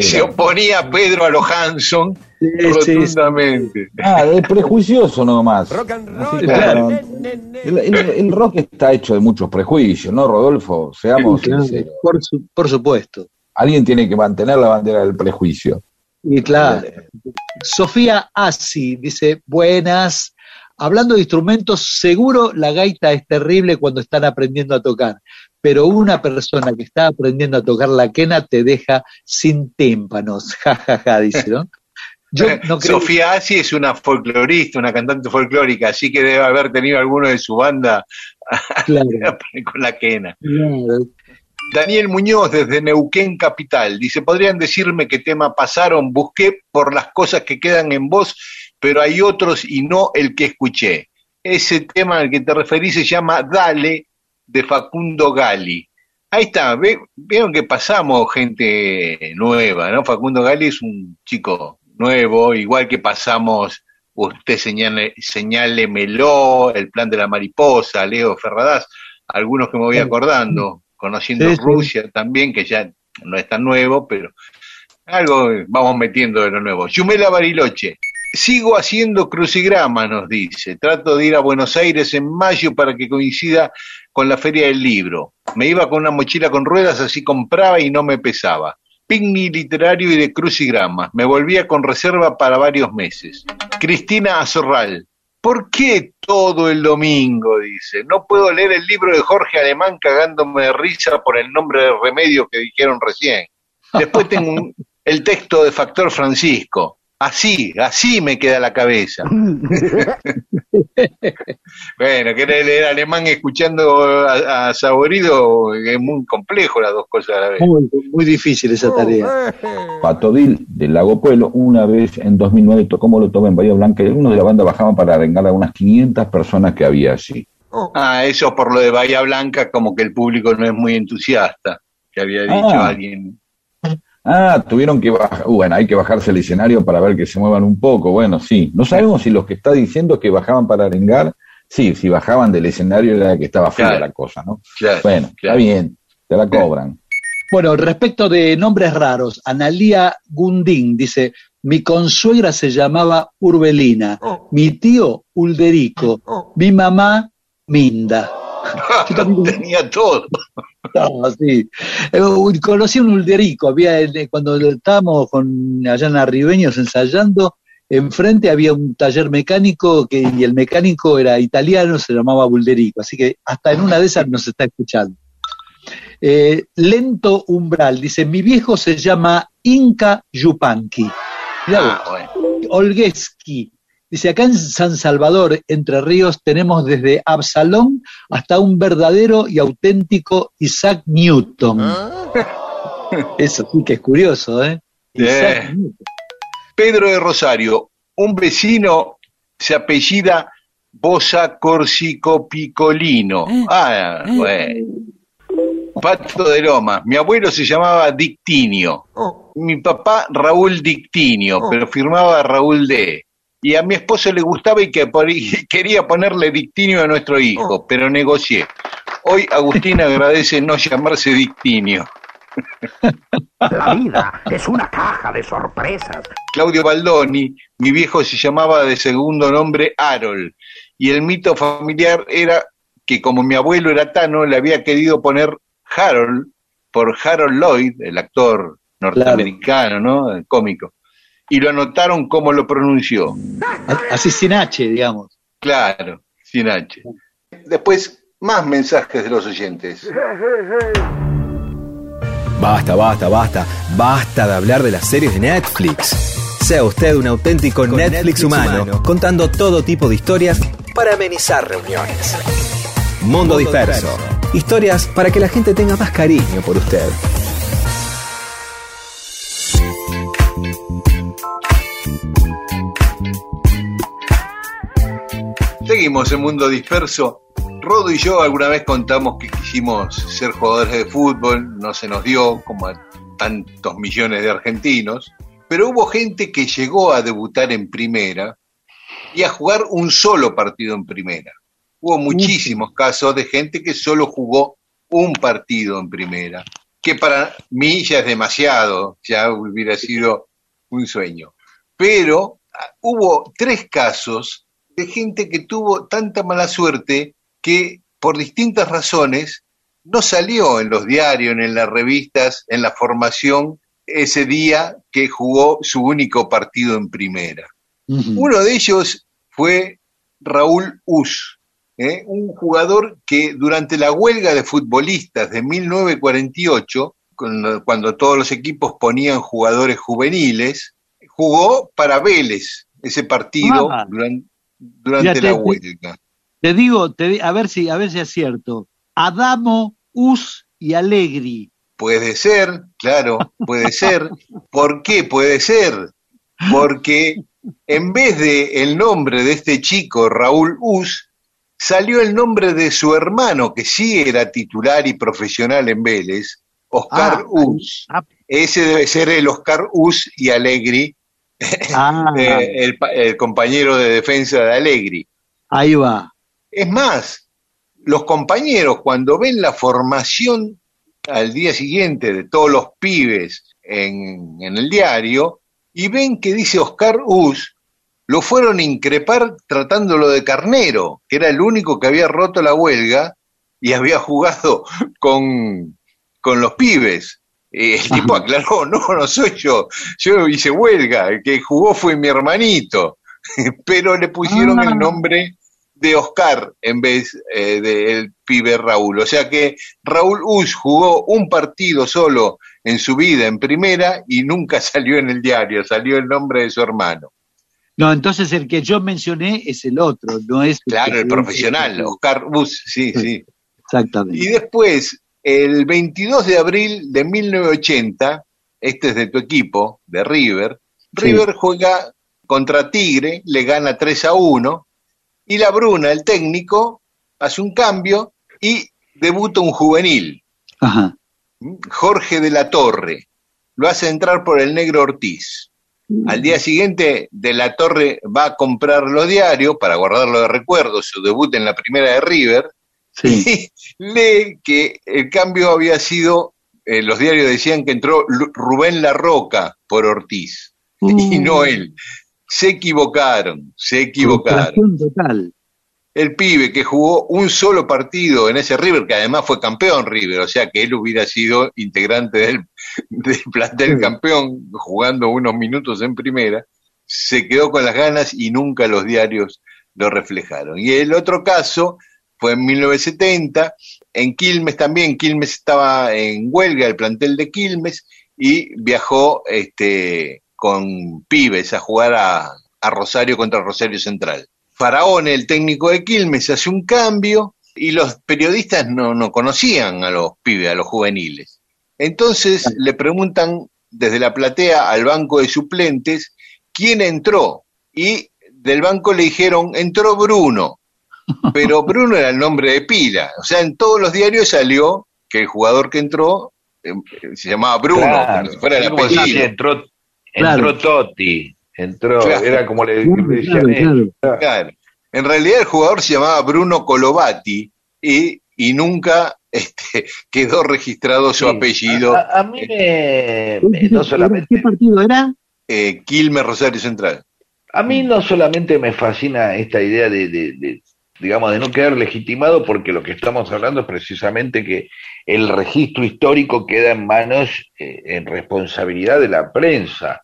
Se oponía Pedro a los Hanson Sí, sí, rotundamente. Ah, es prejuicioso nomás. Rock and roll. El, el- el rock está hecho de muchos prejuicios, ¿no, Rodolfo? Seamos Claro, sinceros. por, su- por supuesto. Alguien tiene que mantener la bandera del prejuicio. Y claro. Sofía Asi dice, buenas. Hablando de instrumentos, seguro la gaita es terrible cuando están aprendiendo a tocar, pero una persona que está aprendiendo a tocar la quena te deja sin tímpanos. Ja, ja, ja, dice, ¿no? Yo no creo Sofía Asi es una folclorista, una cantante folclórica, así que debe haber tenido alguno de su banda claro, con la quena. claro. Daniel Muñoz desde Neuquén Capital dice, ¿podrían decirme qué tema pasaron? Busqué por las cosas que quedan en voz, pero hay otros y no el que escuché. Ese tema al que te referís se llama Dale de Facundo Gali. Ahí está, ve- vieron que pasamos gente nueva, ¿no? Facundo Gali es un chico nuevo, igual que pasamos Usted señale, señálemelo, El plan de la mariposa, Leo Ferradas, algunos que me voy acordando, conociendo Sí, sí. Rusia también, que ya no es tan nuevo, pero algo vamos metiendo de lo nuevo. Yumela Bariloche, sigo haciendo crucigramas, nos dice. Trato de ir a Buenos Aires en mayo para que coincida con la Feria del Libro. Me iba con una mochila con ruedas, así compraba y no me pesaba. Picnic literario y de crucigramas. Me volvía con reserva para varios meses. Cristina Azorral. ¿Por qué todo el domingo? Dice. No puedo leer el libro de Jorge Alemán cagándome de risa por el nombre de remedio que dijeron recién. Después tengo un- el texto de Factor Francisco. Así, así me queda la cabeza. bueno, querer leer alemán escuchando a, a Saborido es muy complejo las dos cosas a la vez. Muy, muy difícil esa tarea. Patodil del Lago Pueblo, una vez en 2009 tocó Molotov en Bahía Blanca y algunos de la banda bajaban para arengar a unas 500 personas que había allí. Ah, eso por lo de Bahía Blanca, como que el público no es muy entusiasta, que había dicho Ah. alguien. Ah, tuvieron que bajar, uh, bueno, hay que bajarse el escenario para ver que se muevan un poco, bueno, sí. No sabemos si los que está diciendo que bajaban para arengar, sí, si bajaban del escenario era que estaba Claro. la cosa, ¿no? Claro, Bueno, está bien, te la cobran. Bueno, respecto de nombres raros, Analía Gundín dice, mi consuegra se llamaba Urbelina, mi tío Ulderico, mi mamá Minda. Yo también- Tenía todo. No, sí. Eh, Conocí un Ulderico, había eh, cuando estábamos con allá en Arribeños ensayando, enfrente había un taller mecánico que, y el mecánico era italiano, se llamaba Ulderico, así que hasta en una de esas nos está escuchando. Eh, Lento Umbral dice, mi viejo se llama Inca Yupanqui. Ah, bueno. Olgueski. Dice, acá en San Salvador, Entre Ríos, tenemos desde Absalón hasta un verdadero y auténtico Isaac Newton. Eso sí que es curioso, ¿eh? Isaac Eh. Newton. Pedro de Rosario, un vecino se apellida Bosa Corsico Picolino. Ah, bueno. Pato de Loma. Mi abuelo se llamaba Dictinio. Mi papá Raúl Dictinio, pero firmaba Raúl D. Y a mi esposo le gustaba y que y quería ponerle Dictinio a nuestro hijo, pero negocié. Hoy Agustín agradece no llamarse Dictinio. La vida es una caja de sorpresas. Claudio Baldoni, mi viejo se llamaba de segundo nombre Harold, y el mito familiar era que como mi abuelo era tano, le había querido poner Harold por Harold Lloyd, el actor norteamericano, ¿no? El cómico, y lo anotaron como lo pronunció. Así sin H, digamos. Claro, sin H. Después, más mensajes de los oyentes. Basta, basta, basta. Basta de hablar de las series de Netflix. Sea usted un auténtico Netflix, humano, contando todo tipo de historias para amenizar reuniones. Mundo Disperso. Historias para que la gente tenga más cariño por usted. Seguimos en Mundo Disperso. Rodo y yo alguna vez contamos que quisimos ser jugadores de fútbol, no se nos dio, como a tantos millones de argentinos, pero hubo gente que llegó a debutar en primera y a jugar un solo partido en primera. Hubo muchísimos casos de gente que solo jugó un partido en primera, que para mí ya es demasiado, ya hubiera sido un sueño. Pero ah, hubo tres casos de gente que tuvo tanta mala suerte que por distintas razones no salió en los diarios, en las revistas, en la formación ese día que jugó su único partido en primera. Uno de ellos fue Raúl Us, ¿eh? un jugador que durante la huelga de futbolistas de 1948, cuando, todos los equipos ponían jugadores juveniles, jugó para Vélez ese partido Ah. duran- durante, Ya la te- huelga. Te digo, te, di- a ver si a ver si es cierto. Adamo, Us y Allegri. Puede ser, claro, puede ser. ¿Por qué puede ser? Porque en vez de el nombre de este chico, Raúl Us, salió el nombre de su hermano, que sí era titular y profesional en Vélez, Oscar Ah, Us. ah. Ese debe ser el Oscar Us y Allegri, Ah, eh, el, pa- el compañero de defensa de Allegri. ahí va. Es más, los compañeros cuando ven la formación al día siguiente de todos los pibes en, en el diario y ven que dice Oscar Us, lo fueron a increpar tratándolo de carnero, que era el único que había roto la huelga y había jugado con, con los pibes. Eh, el tipo aclaró, no, no soy yo, yo hice huelga, el que jugó fue mi hermanito, pero le pusieron Ah. el nombre de Oscar en vez eh, del pibe Raúl. O sea que Raúl Us jugó un partido solo en su vida en primera y nunca salió en el diario, salió el nombre de su hermano. No, entonces el que yo mencioné es el otro, no es Claro, el profesional, Oscar Us, sí, sí. Exactamente. Y después, el 22 de abril de 1980, este es de tu equipo, de River, Sí. River juega contra Tigre, le gana 3 a 1, y la Bruna, el técnico, hace un cambio y debuta un juvenil, Ajá. Jorge de la Torre, lo hace entrar por el negro Ortiz. Al día siguiente, De la Torre va a comprar los diarios para guardarlo de recuerdo, su debut en la primera de River, Sí. y lee que el cambio había sido, eh, los diarios decían que entró Rubén La Roca por Ortiz, y no él. Se equivocaron, se equivocaron. Total. El pibe que jugó un solo partido en ese River, que además fue campeón River, o sea que él hubiera sido integrante del, del plantel Sí. campeón, jugando unos minutos en primera, se quedó con las ganas y nunca los diarios lo reflejaron. Y el otro caso fue en 1970, en Quilmes también, Quilmes estaba en huelga, el plantel de Quilmes, y viajó este, con pibes a jugar a, Rosario contra Rosario Central. Faraón, el técnico de Quilmes, hace un cambio y los periodistas no, no conocían a los pibes, a los juveniles. Entonces le preguntan desde la platea al banco de suplentes quién entró y del banco le dijeron entró Bruno, pero Bruno era el nombre de pila, o sea, en todos los diarios salió que el jugador que entró eh, se llamaba Bruno, Claro, como si fuera el apellido. entró, Claro. entró Totti, entró, Claro. era como le, Claro, le decían claro, ellos. claro. Claro. En realidad el jugador se llamaba Bruno Colovati y, y nunca este, quedó registrado su Sí. apellido A, a mí me, me- no ¿Qué solamente partido era? eh, Quilmes Rosario Central. A mí no solamente me fascina esta idea de, de- de, digamos, de no quedar legitimado, porque lo que estamos hablando es precisamente que el registro histórico queda en manos, eh, en responsabilidad de la prensa.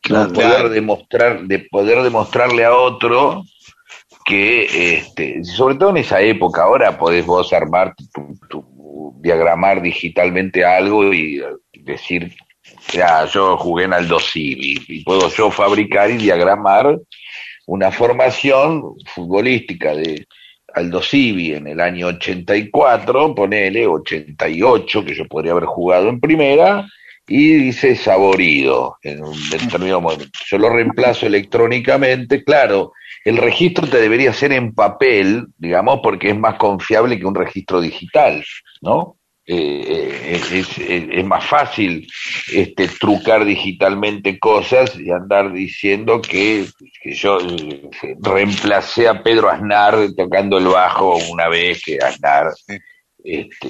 Claro. poder Claro. demostrar, de poder demostrarle a otro que, este, sobre todo en esa época, ahora podés vos armar, tu, tu- diagramar digitalmente algo y eh, decir, ya, yo jugué en Aldo Civi, y puedo yo fabricar y diagramar una formación futbolística de Aldo Civi en el año 84, ponele 88, que yo podría haber jugado en primera, y dice saborido en un determinado momento. Yo lo reemplazo electrónicamente, claro, el registro te debería ser en papel, digamos, porque es más confiable que un registro digital, ¿no? Eh, es, es- más fácil este, trucar digitalmente cosas y andar diciendo que, que yo eh, reemplacé a Pedro Aznar tocando el bajo una vez que Aznar este,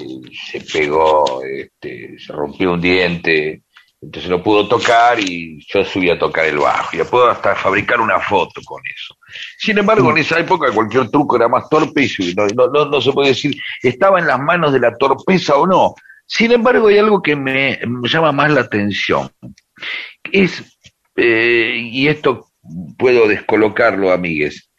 se pegó, este, se rompió un diente, entonces no pudo tocar y yo subí a tocar el bajo. Y puedo hasta fabricar una foto con eso. Sin embargo, en esa época cualquier truco era más torpe y no, se puede decir, estaba en las manos de la torpeza o no. Sin embargo, hay algo que me, me llama más la atención. Es, eh, y esto puedo descolocarlo, amigues.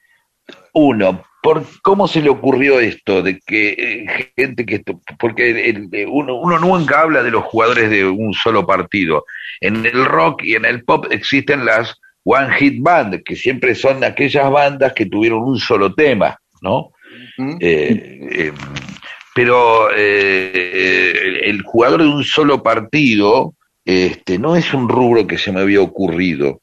Uno, ¿por cómo se le ocurrió esto de que eh, gente que esto- porque el- el- uno, uno nunca habla de los jugadores de un solo partido. En el rock y en el pop existen las one hit band, que siempre son aquellas bandas que tuvieron un solo tema, ¿no? Eh, eh, pero eh, el, jugador de un solo partido este, no es un rubro que se me había ocurrido.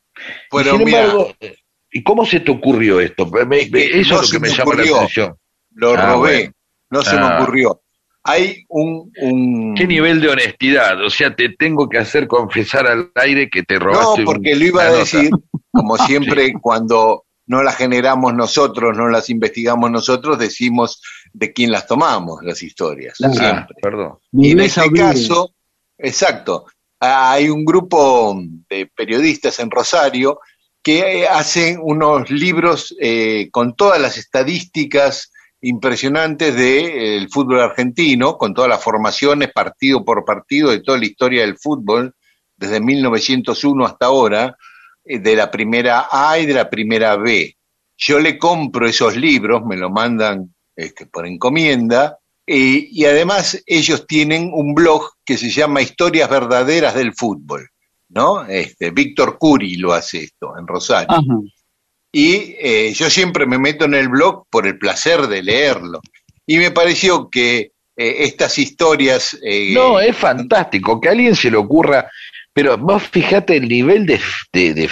Pero Sin mira, embargo, eh, ¿y cómo se te ocurrió esto? Me- me- que eso no es lo que me llama ocurrió. la atención. lo Ah, robé, bueno. no se Ah. me ocurrió. Hay un... un... ¿Qué nivel de honestidad? O sea, te tengo que hacer confesar al aire que te No, robaste porque un- lo iba a decir, como siempre, cuando no las generamos nosotros, no las investigamos nosotros, decimos de quién las tomamos, las historias. Claro. Ah, Siempre. perdón. Y en este obliga. caso, exacto, hay un grupo de periodistas en Rosario que eh, hacen unos libros eh, con todas las estadísticas impresionantes del fútbol argentino, con todas las formaciones, partido por partido, de toda la historia del fútbol, desde 1901 hasta ahora, eh, de la primera A y de la primera B. Yo le compro esos libros, me lo mandan este, por encomienda, eh, y además ellos tienen un blog que se llama Historias Verdaderas del Fútbol, ¿no? Este, Víctor Curi lo hace esto en Rosario. Ajá. Y eh, yo siempre me meto en el blog por el placer de leerlo. Y me pareció que eh, estas historias... eh, No, es fantástico que a alguien se le ocurra, pero vos fijate el nivel de, de, de,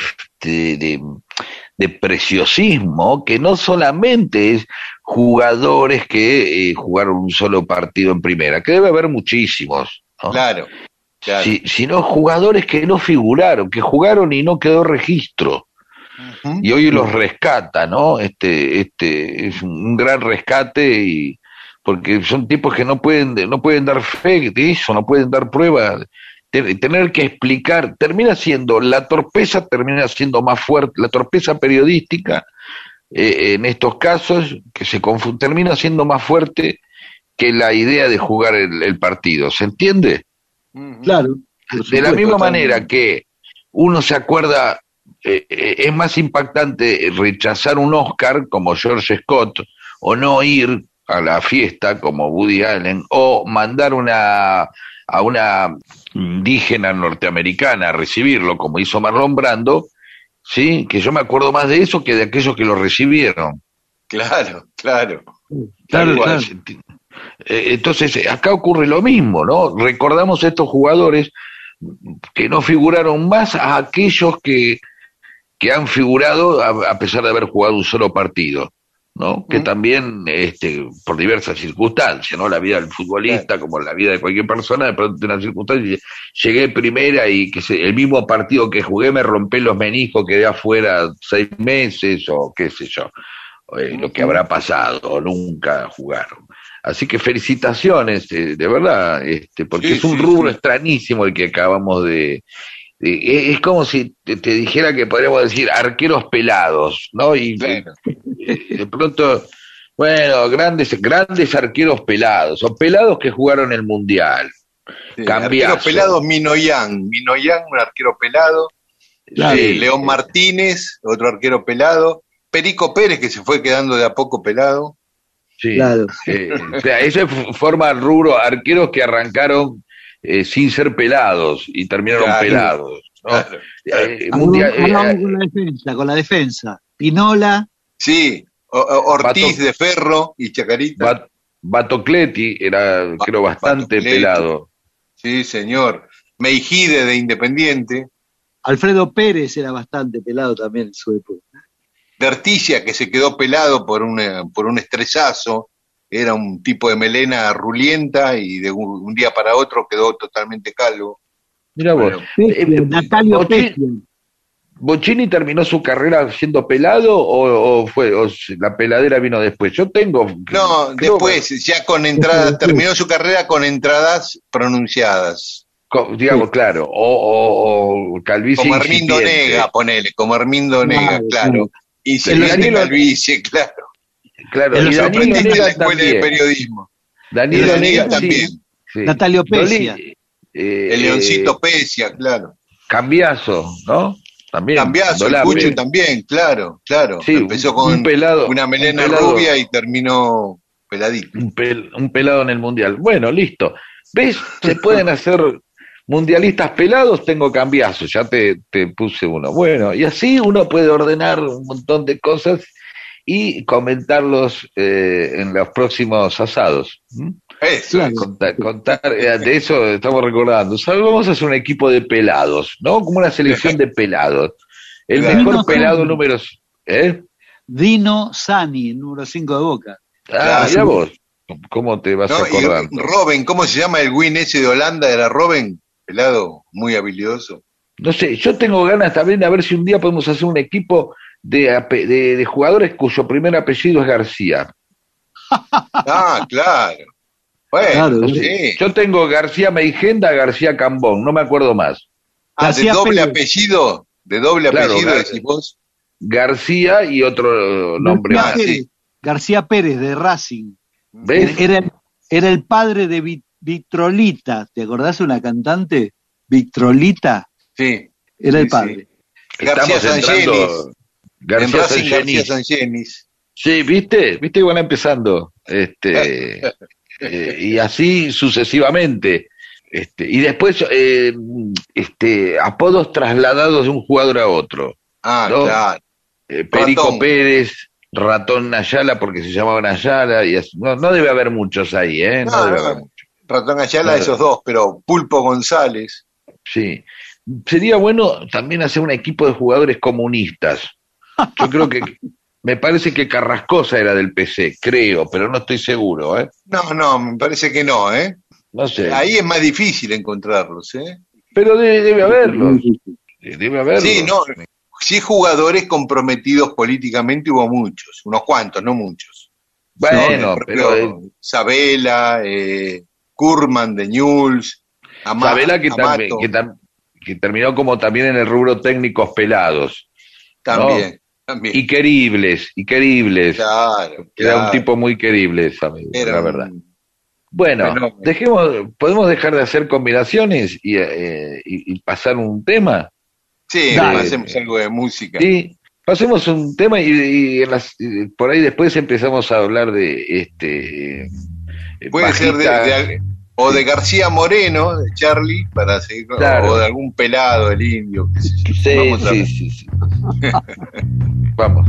de- preciosismo, que no solamente es jugadores que eh, jugaron un solo partido en primera, que debe haber muchísimos, ¿no? Claro, claro. Si- sino jugadores que no figuraron, que jugaron y no quedó registro. Y hoy los rescata, ¿no? Este, este es un gran rescate y porque son tipos que no pueden, no pueden dar fe de eso, no pueden dar prueba, Te- tener que explicar, termina siendo, la torpeza termina siendo más fuerte, la torpeza periodística eh, en estos casos, que se termina siendo más fuerte que la idea de jugar el, el partido, ¿se entiende? Claro. De la misma manera que uno se acuerda, eh, eh, es más impactante rechazar un Oscar como George Scott o no ir a la fiesta como Woody Allen o mandar una a una indígena norteamericana a recibirlo como hizo Marlon Brando, sí, que yo me acuerdo más de eso que de aquellos que lo recibieron. Claro, claro. Claro, claro. Eh, Entonces, eh, acá ocurre lo mismo, ¿no? Recordamos a estos jugadores que no figuraron más a aquellos que, que han figurado a, a pesar de haber jugado un solo partido, ¿no? Que también, este, por diversas circunstancias, ¿no? La vida del futbolista, como la vida de cualquier persona, de pronto una circunstancia llegué primera y que se- el mismo partido que jugué me rompí los meniscos, quedé afuera seis meses o qué sé yo, eh, lo que habrá pasado, o nunca jugaron. Así que felicitaciones, eh, de verdad, este, porque Sí, es un sí, rubro sí. extrañísimo el que acabamos de, de- es como si te, te dijera que podríamos decir arqueros pelados, ¿no? Y de pronto, bueno, grandes, grandes arqueros pelados, o pelados que jugaron el mundial. Sí, Cambiazo. Arquero pelado Minoyan. Minoyan, un arquero pelado. Eh, Sí, León. Martínez, otro arquero pelado. Perico Pérez, que se fue quedando de a poco pelado. Sí. Claro. Eh, o sea, eso forma el rubro arqueros que arrancaron eh, sin ser pelados y terminaron Claro. pelados. ¿no? Claro. Eh, mundial- eh, con la defensa, con la defensa. Pinola, Sí, Ortiz Bato- de Ferro y Chacarita. Bat- Batocleti era, creo, bastante Batocleti. pelado. Sí, señor. Meijide de Independiente. Alfredo Pérez era bastante pelado también en su época. Berticia, que se quedó pelado por, una, por un estresazo. era un tipo de melena rulienta y de un, un día para otro quedó totalmente calvo. Mira vos. Bueno, Eh, eh, Natalio Bochini- Pescia. ¿Bochini terminó su carrera siendo pelado o, o fue o la peladera vino después? Yo tengo. No, creo- después, ya con entradas, terminó su carrera con entradas pronunciadas. digamos, claro. O, o, o. Como Hermindo. Nega, ponele, como Hermindo Nega, Claro, claro. Y se viene Danilo- calvicie, claro. Claro, En y Lo aprendiste en la escuela de también. periodismo. Danilo Danilo Nega también. sí, sí. Natalio Pescia. Doli- eh, El Leoncito eh, Pecia, claro. Cambiazo, ¿no? También. Cambiazo, el. Cucho también, claro, claro. Sí, Empezó con un pelado, una melena un pelado. rubia y terminó peladito. un, pel- un pelado en el mundial. Bueno, listo. ¿Ves? Se pueden hacer mundialistas pelados, tengo cambiazos, ya te, te puse uno. Bueno, y así uno puede ordenar un montón de cosas y comentarlos eh, en los próximos asados. ¿m? Eso, Claro. Contar, contar, eh, de eso estamos recordando. ¿Sabes? Vamos a hacer un equipo de pelados, ¿no? Como una selección de pelados. El Claro. mejor Dino pelado Sani. número... ¿Eh? Dino Sani, número 5 de Boca. Ah, Claro. ya vos. ¿Cómo te vas ¿no? acordando? Y Robin, ¿cómo se llama el win ese de Holanda? Era Robin, pelado, muy habilidoso. No sé, yo tengo ganas también de ver si un día podemos hacer un equipo de, de, de jugadores cuyo primer apellido es García. Ah, claro. Bueno, Claro, sí. Yo tengo García Meigenda, García Cambón, no me acuerdo más. Ah, de doble Pérez. apellido, de doble Claro, apellido, Gar- decís vos. García y otro nombre García más. Pérez, García Pérez de Racing. ¿Ves? Era, el- era el padre de Vi- Vitrolita. ¿Te acordás de una cantante? Vitrolita. Sí. Era el Sí, padre. García Estamos Sangenis. García García Sangenis. Sangenis. Sí, ¿viste? ¿Viste que van empezando? Este, eh, y así sucesivamente. Este, y después eh, este, apodos trasladados de un jugador a otro. Ah, No. claro. Eh, Perico Ratón. Pérez, Ratón Ayala, porque se llamaban Ayala. Y así. no, no debe haber muchos ahí, ¿eh? No, No, debe haber muchos. Ratón Ayala, Claro. esos dos, pero Pulpo González. Sí. Sería bueno también hacer un equipo de jugadores comunistas. Yo creo que. Me parece que Carrascosa era del PC, creo, pero no estoy seguro, ¿eh? No, no, me parece que no, ¿eh? No sé. Ahí es más difícil encontrarlos, ¿eh? Pero debe, debe haberlo. Debe haberlo. Sí, no. Sí, jugadores comprometidos políticamente hubo muchos, unos cuantos, no muchos. Bueno, Por pero ejemplo, Sabela, eh, Kurman de Newell's, Ama- Sabela que, Amato, también, que, tam- que terminó como también en el rubro técnicos pelados. también, también. Y queribles, y queribles. claro, Era un tipo muy querible, Sabela, Era la verdad. Bueno, fenómeno. dejemos, podemos dejar de hacer combinaciones y, eh, y- y pasar un tema. Sí, Dale. hacemos algo de música. Sí, pasemos un tema y, y en las- y por ahí después empezamos a hablar de este. Eh, Puede ser de, al- o de García Moreno, de Charlie, para seguir, con- Claro. o de algún pelado, el indio, qué sé yo. Sí, Vamos sí, sí. Vamos.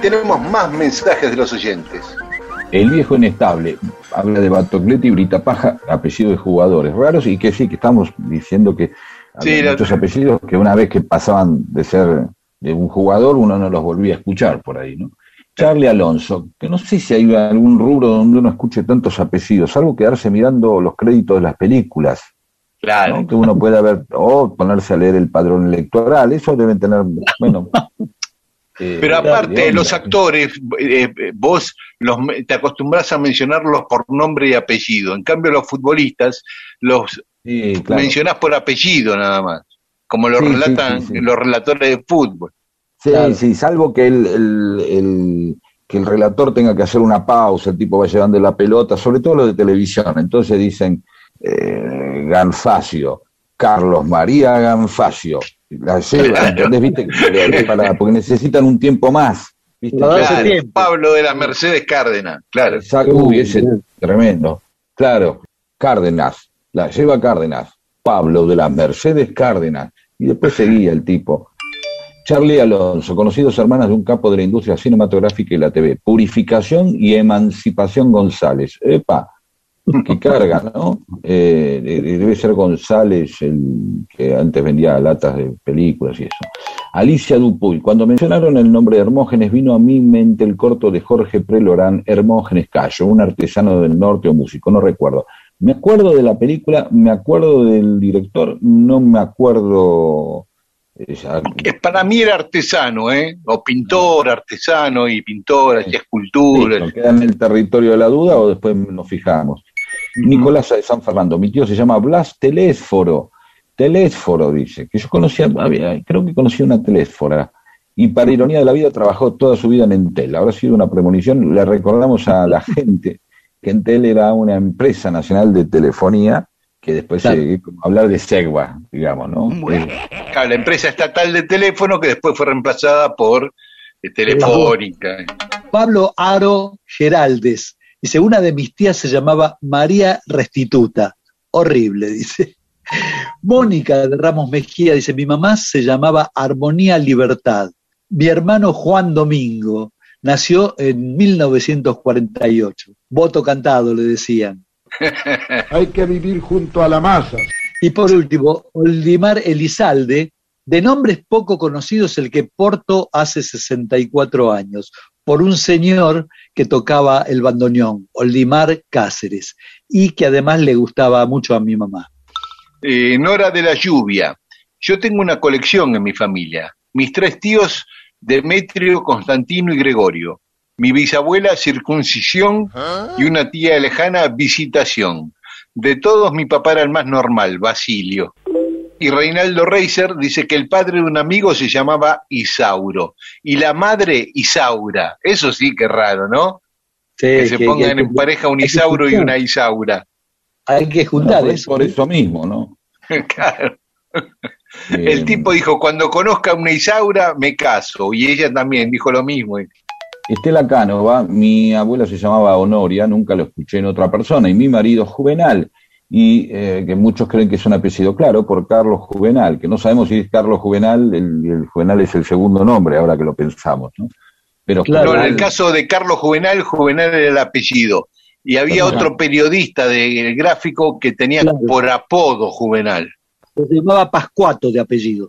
Tenemos más mensajes de los oyentes. El viejo inestable habla de Batocletti y Brita Paja, apellidos de jugadores raros, y que sí, que estamos diciendo que hay muchos apellidos que una vez que pasaban de ser de un jugador, uno no los volvía a escuchar por ahí, ¿no? Charlie Alonso, que no sé si hay algún rubro donde uno escuche tantos apellidos, salvo quedarse mirando los créditos de las películas. Claro. Que uno pueda ver, o ponerse a leer el padrón electoral, eso deben tener, bueno, eh, Pero aparte, los actores, eh, vos los, te acostumbras a mencionarlos por nombre y apellido. En cambio, los futbolistas los mencionás por apellido nada más, como lo relatan los relatores de fútbol. Sí, sí, salvo que el, el, que el relator tenga que hacer una pausa, el tipo va llevando la pelota, sobre todo lo de televisión. Entonces dicen eh, Ganfacio, Carlos María Ganfacio, la lleva, ¿entendés? ¿Viste? Para, porque necesitan un tiempo más. Pablo de las Mercedes Cárdenas, claro. Exacto, uy, ese tremendo. Claro, Cárdenas, la lleva Cárdenas, Pablo de las Mercedes Cárdenas, y después seguía el tipo. Charlie Alonso, conocidos hermanas de un capo de la industria cinematográfica y la TV. Purificación y Emancipación González. Epa, que carga, ¿no? Eh, debe ser González, el que antes vendía latas de películas y eso. Alicia Dupuy, cuando mencionaron el nombre de Hermógenes, vino a mi mente el corto de Jorge Prelorán, Hermógenes Cayo, un artesano del norte o músico, no recuerdo. Me acuerdo de la película, me acuerdo del director, no me acuerdo. Para mí era artesano, ¿eh? O pintor, artesano y pintor, hacía esculturas. ¿Queda en el territorio de la duda o después nos fijamos? Nicolás de San Fernando. Mi tío se llama Blas Telésforo. Telésforo, dice, que yo conocía, creo que conocía una telésfora. Y para ironía de la vida, trabajó toda su vida en Entel. Habrá sido una premonición. Le recordamos a la gente que Entel era una empresa nacional de telefonía que después se, hablar de Segua, digamos, ¿no? Eh, la empresa estatal de teléfono que después fue reemplazada por eh, Telefónica. Pablo Aro Geraldes, Dice, una de mis tías se llamaba María Restituta. Horrible, dice. Mónica de Ramos Mejía dice, mi mamá se llamaba Armonía Libertad. Mi hermano Juan Domingo nació en 1948. Voto cantado, le decían. Hay que vivir junto a la masa. Y por último, Oldimar Elizalde, de nombres poco conocidos, el que porto hace 64 años por un señor que tocaba el bandoneón, Oldimar Cáceres, y que además le gustaba mucho a mi mamá. Eh, Nora de la Lluvia. Yo tengo una colección en mi familia. Mis tres tíos, Demetrio, Constantino y Gregorio. Mi bisabuela, Circuncisión, y una tía lejana, Visitación. De todos, mi papá era el más normal, Basilio y Reinaldo Reiser dice que el padre de un amigo se llamaba Isauro y la madre Isaura. Eso sí que es raro, ¿no? que se pongan en pareja un Isauro y una Isaura. Hay que juntar eso. Por eso mismo, ¿no? claro. El tipo dijo, cuando conozca a una Isaura, me caso. Y ella también dijo lo mismo. Estela Cánova, mi abuela se llamaba Honoria, nunca lo escuché en otra persona, y mi marido Juvenal y eh, que muchos creen que es un apellido claro por Carlos Juvenal, que no sabemos si es Carlos Juvenal, el, el Juvenal es el segundo nombre, ahora que lo pensamos, ¿no? Pero claro, en el caso de Carlos Juvenal, Juvenal era el apellido. Y había otro periodista del gráfico que tenía por apodo Juvenal. Se llamaba Pascuato de apellido.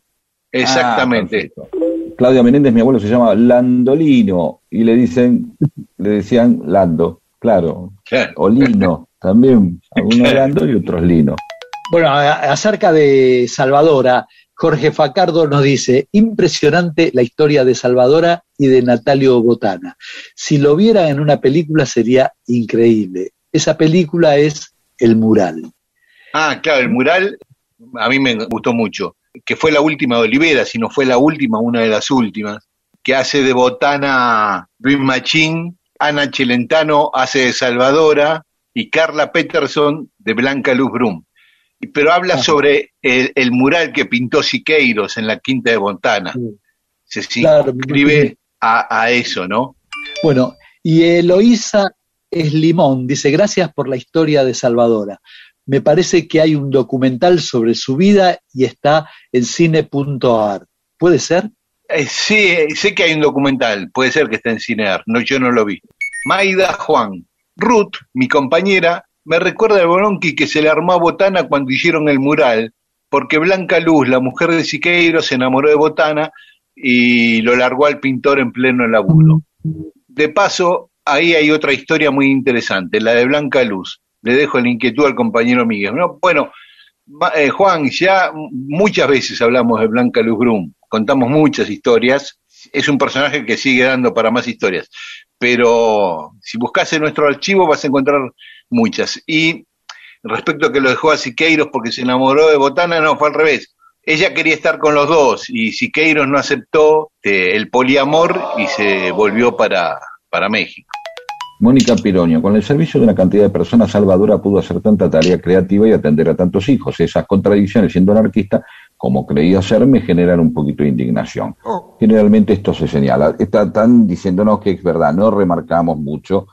Exactamente. Ah, Claudia Menéndez, mi abuelo, se llama Landolino y le dicen, le decían Lando, claro, claro. o Lino. También, algunos Lando y otros Lino. Bueno, acerca de Salvadora, Jorge Facardo nos dice, impresionante la historia de Salvadora y de Natalio Botana. Si lo viera en una película sería increíble. Esa película es El Mural. Ah, claro, El Mural a mí me gustó mucho. que fue la última de Olivera, si no fue la última, una de las últimas, que hace de Botana Dream Machine, Ana Chelentano hace de Salvadora y Carla Peterson de Blanca Luz Brum. Pero habla sobre el, el mural que pintó Siqueiros en la Quinta de Botana. Se Claro, escribe a, a eso, ¿no? Bueno, y Eloísa es Limón, dice, gracias por la historia de Salvadora. Me parece que hay un documental sobre su vida y está en cine.ar. ¿Puede ser? Eh, sí, eh, sé que hay un documental, puede ser que esté en Cinear, no, yo no lo vi. Maida Juan. Ruth, mi compañera, me recuerda al Bolonqui que se le armó a Botana cuando hicieron el mural, porque Blanca Luz, la mujer de Siqueiro, se enamoró de Botana y lo largó al pintor en pleno laburo. De paso, ahí hay otra historia muy interesante, la de Blanca Luz. Le dejo la inquietud al compañero Miguel. No, bueno, eh, Juan, ya muchas veces hablamos de Blanca Luz Brum, contamos muchas historias, es un personaje que sigue dando para más historias, pero si buscas en nuestro archivo vas a encontrar muchas. Y respecto a que lo dejó a Siqueiros porque se enamoró de Botana, no, fue al revés. Ella quería estar con los dos y Siqueiros no aceptó eh, el poliamor y se volvió para, para México. Mónica Piroño, con el servicio de una cantidad de personas, Salvadora pudo hacer tanta tarea creativa y atender a tantos hijos. Esas contradicciones, siendo anarquista, como creía ser, me generan un poquito de indignación. Generalmente esto se señala. Están diciéndonos que es verdad, no remarcamos mucho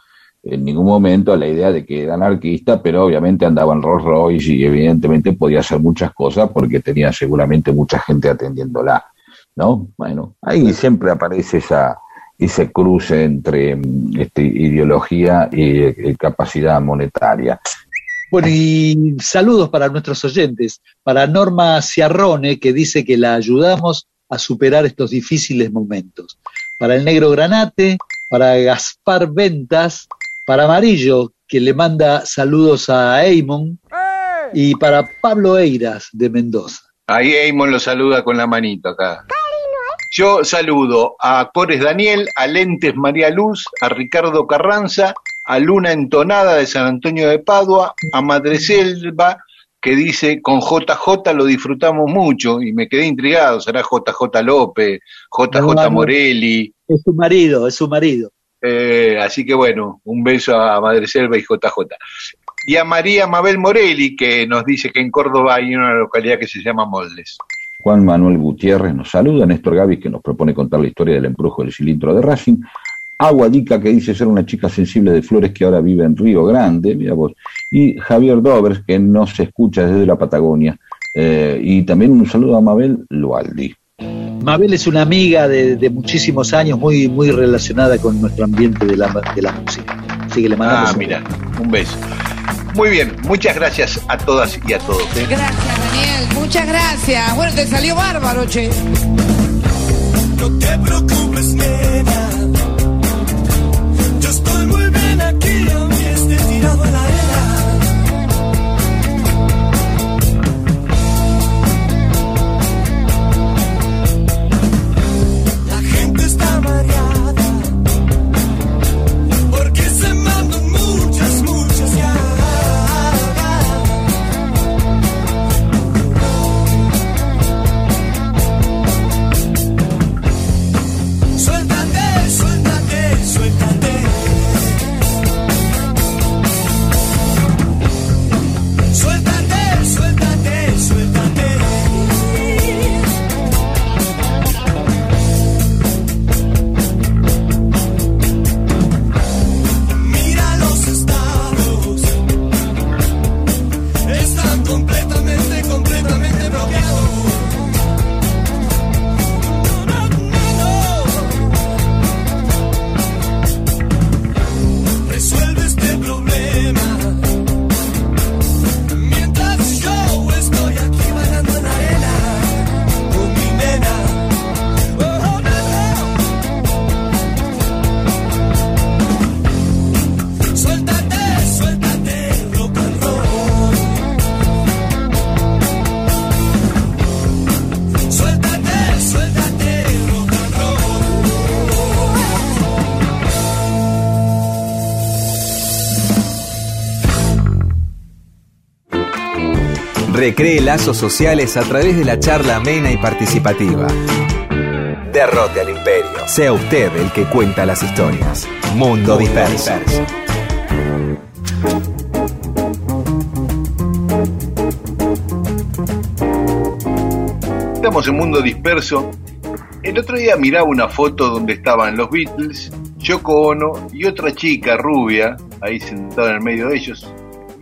en ningún momento la idea de que era anarquista, pero obviamente andaba en Rolls Royce y evidentemente podía hacer muchas cosas porque tenía seguramente mucha gente atendiéndola. ¿No? Bueno, ahí siempre aparece esa, ese cruce entre este, ideología y eh, capacidad monetaria. Bueno, y saludos para nuestros oyentes, para Norma Ciarrone, que dice que la ayudamos a superar estos difíciles momentos. Para el Negro Granate, para Gaspar Ventas, para Amarillo, que le manda saludos a Eamon, y para Pablo Eiras, de Mendoza. Ahí Eamon lo saluda con la manito acá. Yo saludo a Cores Daniel, a Lentes María Luz, a Ricardo Carranza, a Luna Entonada de San Antonio de Padua, a Madreselva, que dice, con JJ lo disfrutamos mucho, y me quedé intrigado, será JJ López, JJ No, no. Morelli, Es su marido, es su marido. eh, así que bueno, un beso a Madreselva y JJ. Y a María Mabel Morelli, que nos dice que en Córdoba hay una localidad que se llama Moldes. Juan Manuel Gutiérrez nos saluda, Néstor Gavis que nos propone contar la historia del embrujo del cilindro de Racing, Aguadica que dice ser una chica sensible de flores que ahora vive en Río Grande, mira vos, y Javier Dovers que nos escucha desde la Patagonia, Eh, y también un saludo a Mabel Lualdi. Mabel es una amiga de, de muchísimos años, muy, muy relacionada con nuestro ambiente de la, de la música. Así que le mandamos Ah, un- mira, un beso. Muy bien, muchas gracias a todas y a todos. ¿eh? Gracias, Daniel. Muchas gracias. Bueno, te salió bárbaro, che. No te preocupes, nena. Esté tirado Recree lazos sociales a través de la charla amena y participativa. Derrote al imperio. Sea usted el que cuenta las historias. Mundo Disperso. Estamos en Mundo Disperso. El otro día miraba una foto donde estaban los Beatles, Yoko Ono y otra chica rubia, ahí sentada en el medio de ellos,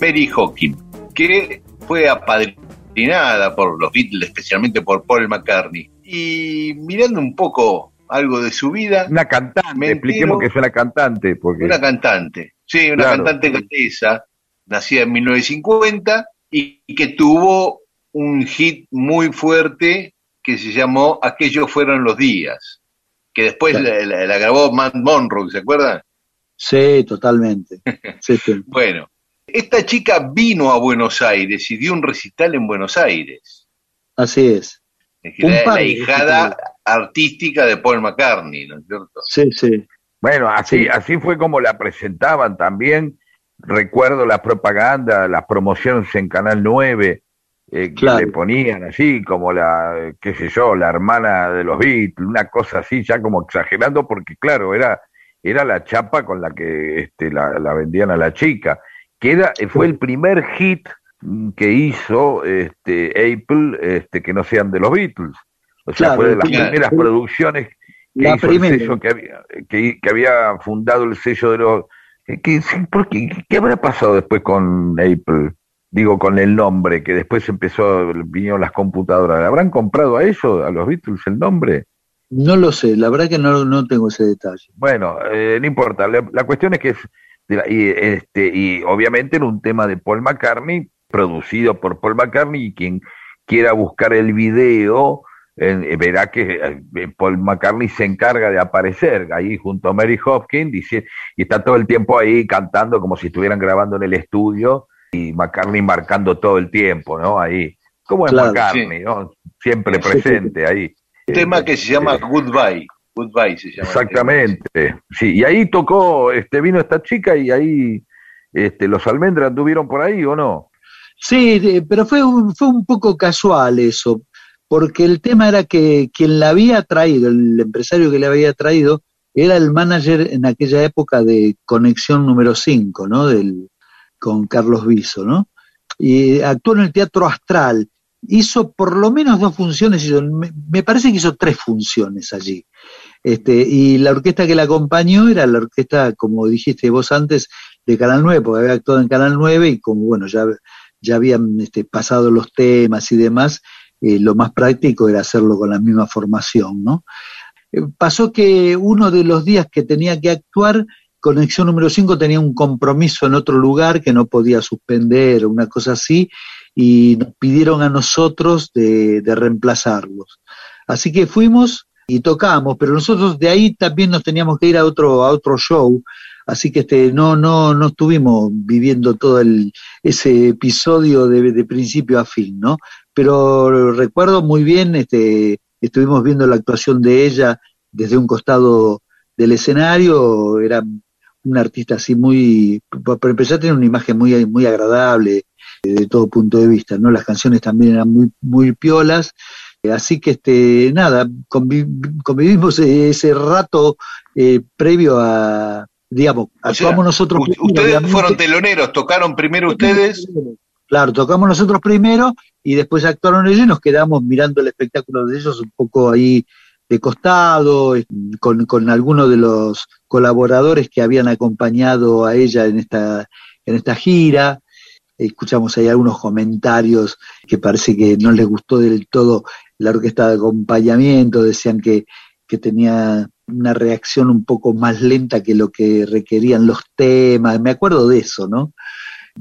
Mary Hawking, que fue apadrinada por los Beatles, especialmente por Paul McCartney. Y mirando un poco algo de su vida. Una cantante, me expliquemos que es una cantante. Porque... Una cantante, sí, una Claro. cantante galesa, nacida en 1950 y que tuvo un hit muy fuerte que se llamó Aquellos fueron los días, que después la, la- la grabó Matt Monroe, ¿se acuerdan? Sí, totalmente. Sí, sí. Bueno, esta chica vino a Buenos Aires y dio un recital en Buenos Aires. Así es. Es que Un la, de hijada artística de Paul McCartney, ¿no es cierto? Sí, sí. Bueno, así, Sí. así fue como la presentaban también. Recuerdo la propaganda, las promociones en Canal 9, eh, que Claro. le ponían así, como la, qué sé yo, la hermana de los Beatles, una cosa así, ya como exagerando, porque claro, era, era la chapa con la que este, la, la vendían a la chica, que era, eh, fue el primer hit mm, que hizo este, Apple este, que no sean de los Beatles. O sea, Claro, fue de las claro. primeras producciones que La hizo primera. el sello que había, que, que había fundado el sello de los... ¿por qué, ¿Qué habrá pasado después con Apple? Digo, con el nombre, que después empezó, vinieron las computadoras. ¿Le ¿Habrán comprado a ellos, a los Beatles, el nombre? No lo sé, la verdad que no, no tengo ese detalle. Bueno, eh, no importa. La, la cuestión es que y, este, y obviamente era un tema de Paul McCartney, producido por Paul McCartney, y quien quiera buscar el video, eh, verá que eh, Paul McCartney se encarga de aparecer ahí junto a Mary Hopkins, dice, y está todo el tiempo ahí cantando como si estuvieran grabando en el estudio, y McCartney marcando todo el tiempo, ¿no? Ahí. ¿Cómo es Claro, McCartney, no? Siempre presente ahí. Un tema que se llama Goodbye. Goodbye se llama. Exactamente, sí, y ahí tocó, este, vino esta chica y ahí, este, los almendras anduvieron por ahí o no? Sí, de- pero fue un, fue un poco casual eso, porque el tema era que quien la había traído, el empresario que le había traído, era el manager en aquella época de Conexión número 5, ¿no? Del, con Carlos Viso, ¿no? Y actuó en el Teatro Astral. Hizo por lo menos dos funciones, me parece que hizo tres funciones allí. Este, y la orquesta que la acompañó era la orquesta, como dijiste vos antes, de Canal 9, porque había actuado en Canal 9 y como, bueno, ya ya habían este, pasado los temas y demás, eh, lo más práctico era hacerlo con la misma formación, ¿no? Eh, pasó que uno de los días que tenía que actuar, Conexión número 5 tenía un compromiso en otro lugar que no podía suspender, una cosa así, y nos pidieron a nosotros de, de reemplazarlos. Así que fuimos y tocamos, pero nosotros de ahí también nos teníamos que ir a otro, a otro show, así que este, no, no, no estuvimos viviendo todo el, ese episodio de, de principio a fin, ¿no? Pero recuerdo muy bien, este, estuvimos viendo la actuación de ella desde un costado del escenario, era una artista así muy, para empezar tiene una imagen muy, muy agradable eh, de todo punto de vista, ¿no? Las canciones también eran muy, muy piolas, así que este, nada, convi- convivimos eh, ese rato eh, previo a, digamos, O sea, actuamos nosotros. primero, ustedes fueron teloneros, tocaron primero ustedes. Claro, tocamos nosotros primero y después actuaron ellos y nos quedamos mirando el espectáculo de ellos un poco ahí de costado, eh, con, con algunos de los colaboradores que habían acompañado a ella en esta, en esta gira. Escuchamos ahí algunos comentarios que parece que no les gustó del todo la orquesta de acompañamiento, decían que, que tenía una reacción un poco más lenta que lo que requerían los temas, me acuerdo de eso, ¿no?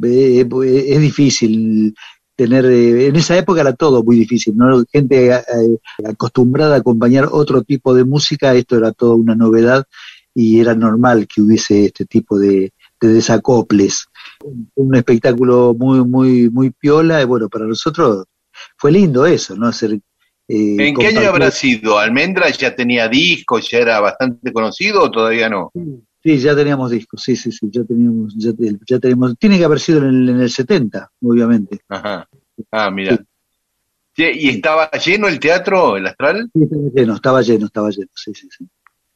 Eh, eh, es difícil tener, eh, en esa época era todo muy difícil, ¿no? Gente acostumbrada a acompañar otro tipo de música, esto era toda una novedad y era normal que hubiese este tipo de, de desacoples. Un, espectáculo muy, muy, muy piola, y bueno, para nosotros fue lindo eso, ¿no? Hacer, eh, ¿En qué año habrá sido? ¿Almendra ya tenía discos, ya era bastante conocido o todavía no? Sí, ya teníamos discos, sí, sí, sí, ya teníamos, ya, ya teníamos, tiene que haber sido en el, en el 70, obviamente. Ajá. Ah, mira. Sí, ¿Y estaba lleno el teatro, el astral? Sí, estaba lleno, estaba lleno, estaba lleno, sí, sí, sí.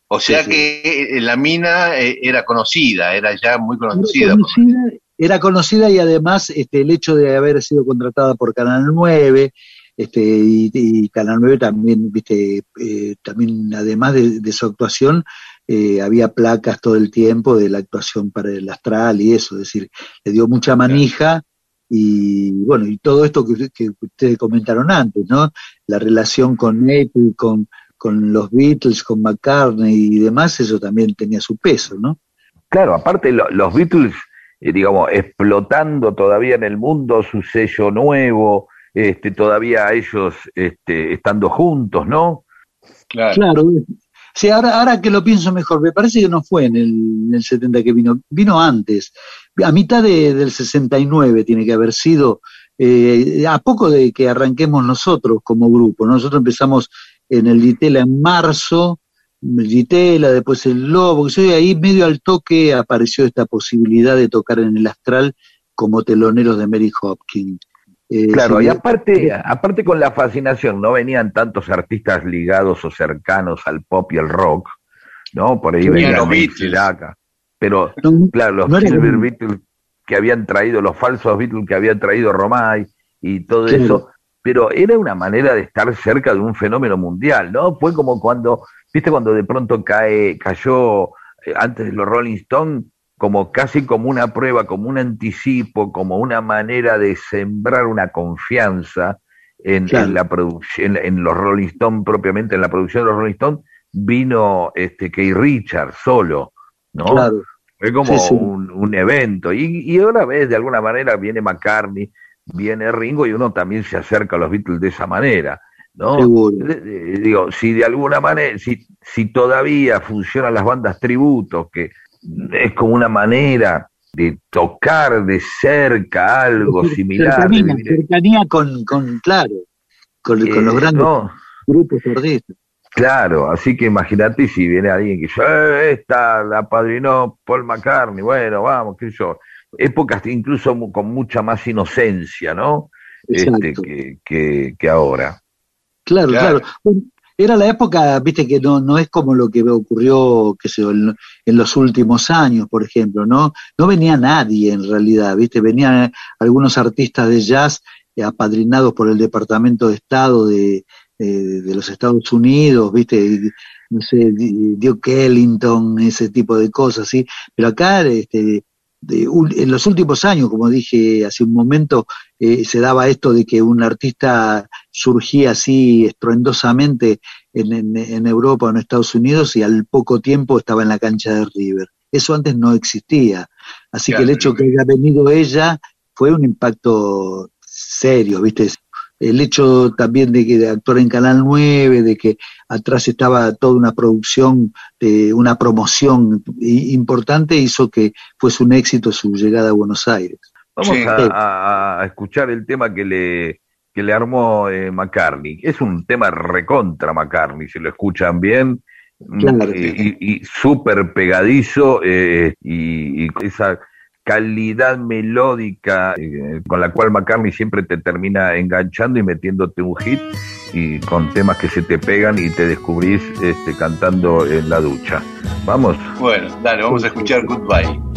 O sea Sí, que eh, la mina eh, era conocida, era ya muy conocida. Era conocida, era conocida y además este, el hecho de haber sido contratada por Canal 9, este, y, y Canal 9 también, viste, eh, también además de, de su actuación, eh, había placas todo el tiempo de la actuación para el astral y eso, es decir, le dio mucha manija y bueno, y todo esto que, que ustedes comentaron antes, ¿no? La relación con Apple, con, con los Beatles, con McCartney y demás, eso también tenía su peso, ¿no? Claro, aparte lo- los Beatles, eh, digamos, explotando todavía en el mundo su sello nuevo, este, todavía ellos este, estando juntos, ¿no? Claro. Sí, ahora, ahora que lo pienso mejor, me parece que no fue en el, en el 70 que vino, vino antes. A mitad de- del 69 tiene que haber sido, eh, a poco de que arranquemos nosotros como grupo. ¿no? Nosotros empezamos en el Ditela en marzo, el Ditela, después el Lobo, y ahí medio al toque apareció esta posibilidad de tocar en el Astral como teloneros de Mary Hopkins. Eh, Claro, sí, y aparte, aparte con la fascinación, no venían tantos artistas ligados o cercanos al pop y el rock, ¿no? Por ahí Sí, venían los Beatles. Pero, claro, los no Silver Beatles que habían traído, los falsos Beatles que habían traído Romay y todo eso, pero era una manera de estar cerca de un fenómeno mundial, ¿no? Fue como cuando, viste, cuando de pronto cae, cayó eh, antes de los Rolling Stones, como casi como una prueba, como un anticipo, como una manera de sembrar una confianza en, Claro. en la producción, en, en los Rolling Stones, propiamente en la producción de los Rolling Stones, vino este Keith Richards solo, ¿no? Claro. Fue como Sí, sí. Un, un evento. Y, y ahora ves, de alguna manera viene McCartney, viene Ringo y uno también se acerca a los Beatles de esa manera, ¿no? Digo, si de alguna manera, si, si todavía funcionan las bandas tributos, que es como una manera de tocar de cerca algo similar. cercanía, cercanía con, con, claro, con, con los Eh, grandes no. grupos artistas. Claro, así que imagínate si viene alguien que dice, "Eh, esta la padrinó Paul McCartney, bueno, vamos, qué sé yo. Épocas incluso con mucha más inocencia, ¿no? Este, que, que, que ahora. Claro, Claro. claro. Era la época, viste, que no, no es como lo que ocurrió, sé yo, en, en los últimos años, por ejemplo, ¿no? No venía nadie en realidad, viste, venían algunos artistas de jazz apadrinados por el Departamento de Estado de, eh, de los Estados Unidos, viste, no sé, Duke Ellington, ese tipo de cosas, ¿sí? Pero acá, este, de un- en los últimos años, como dije hace un momento, eh, se daba esto de que un artista surgía así estruendosamente en, en- en Europa o en Estados Unidos y al poco tiempo estaba en la cancha de River. Eso antes no existía. Así que el hecho que haya venido ella fue un impacto serio, ¿viste? El hecho también de que de actuar en Canal 9, de que atrás estaba toda una producción, de una promoción importante, hizo que fuese un éxito su llegada a Buenos Aires. Vamos Sí. a, escuchar el tema que le, que le armó eh, McCartney. Es un tema recontra McCartney, si lo escuchan bien. Claro. Y, y- y súper pegadizo eh, y, y esa calidad melódica eh, con la cual McCartney siempre te termina enganchando y metiéndote un hit y con temas que se te pegan y te descubrís este, cantando en la ducha. Vamos. Bueno, dale, vamos a escuchar Goodbye.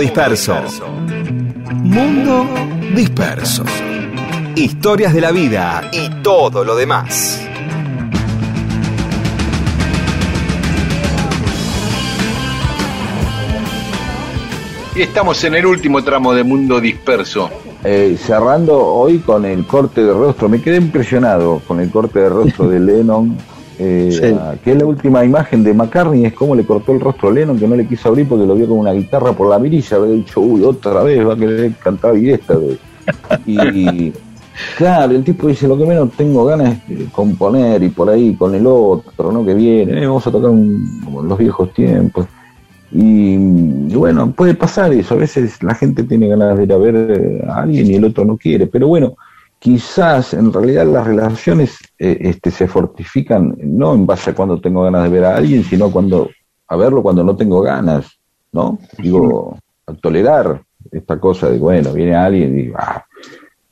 Disperso. Mundo Disperso. Historias de la vida y todo lo demás. Y estamos en el último tramo de Mundo Disperso. Eh, cerrando hoy con el corte de rostro, me quedé impresionado con el corte de rostro de Lennon, eh, Sí. ah, que es la última imagen de McCartney, es como le cortó el rostro a Lennon, que no le quiso abrir porque lo vio con una guitarra por la mirilla, había dicho, uy, otra vez va a querer cantar y esta vez. Y claro, el tipo dice, lo que menos tengo ganas es de componer y por ahí con el otro, ¿no? Que viene, eh, vamos a tocar un- como en los viejos tiempos. Y, y bueno, puede pasar eso. A veces la gente tiene ganas de ir a ver eh, a alguien y el otro no quiere. Pero bueno, quizás en realidad las relaciones eh, este, se fortifican no en base a cuando tengo ganas de ver a alguien, sino cuando a verlo cuando no tengo ganas, ¿no? Digo, a tolerar esta cosa de, bueno, viene alguien y, ah,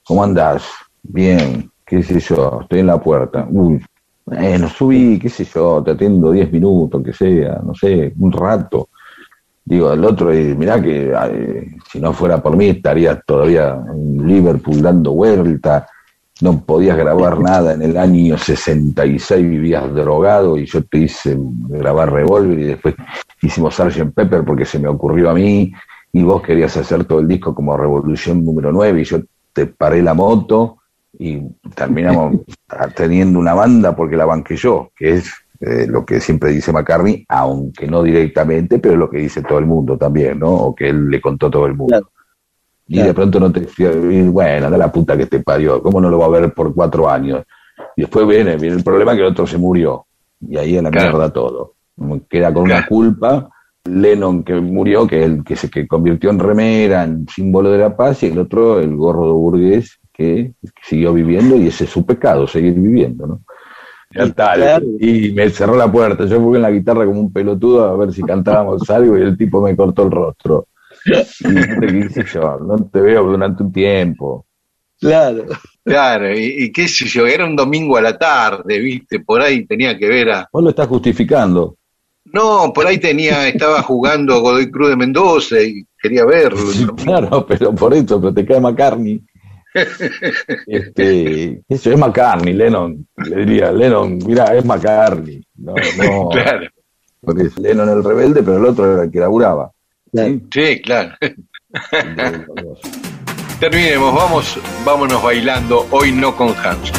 ¿cómo andás? Bien, qué sé yo, estoy en la puerta. Uy, bueno, subí, qué sé yo, te atiendo 10 minutos, que sea, no sé, un rato. Digo, el otro, y mirá que eh, si no fuera por mí estarías todavía en Liverpool dando vuelta, no podías grabar nada en el año 66, vivías drogado y yo te hice grabar Revolver y después hicimos Sgt. Pepper porque se me ocurrió a mí y vos querías hacer todo el disco como Revolución número 9 y yo te paré la moto y terminamos teniendo una banda porque la banqué yo, que es eh, lo que siempre dice McCartney, aunque no directamente, pero lo que dice todo el mundo también, ¿no? O que él le contó a todo el mundo. Y de pronto no te y bueno, da la puta que te parió, ¿cómo no lo va a ver por cuatro años? Y después viene, viene el problema que el otro se murió. Y ahí a la Claro. mierda todo. Queda con una culpa. Lennon que murió, que el que se que convirtió en remera, en símbolo de la paz, y el otro, el gordo burgués, que siguió viviendo, y ese es su pecado, seguir viviendo, ¿no? Ya está, Claro. y me cerró la puerta. Yo fui en la guitarra como un pelotudo a ver si cantábamos algo y el tipo me cortó el rostro. Y ¿qué quise yo? No te veo durante un tiempo. Claro. Claro, y, y qué sé yo, era un domingo a la tarde, viste, por ahí tenía que ver a... Vos lo estás justificando. No, por ahí tenía, estaba jugando Godoy Cruz de Mendoza y quería verlo. Sí, claro, pero por eso, pero te cae McCartney. Este, eso es McCartney, Lennon. Le diría, Lennon, mira, es McCartney. No, no. Claro, Porque es Lennon el rebelde, pero el otro era el que laburaba. ¿sí? sí, claro. Terminemos, vamos, vámonos bailando, hoy no con Hans.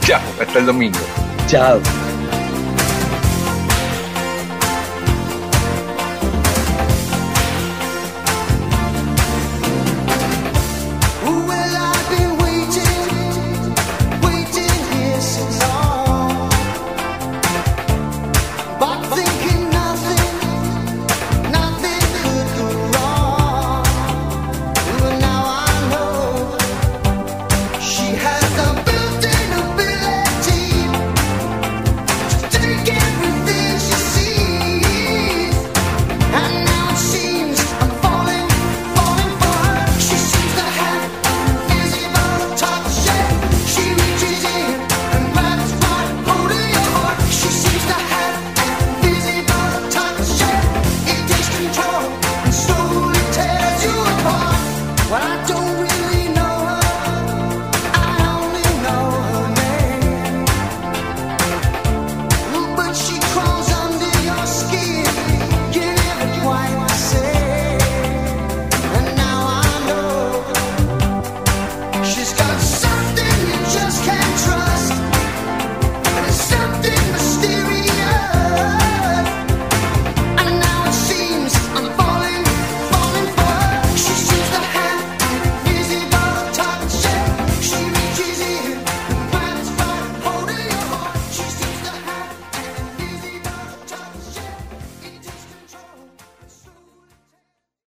Chao, hasta el domingo. Chao.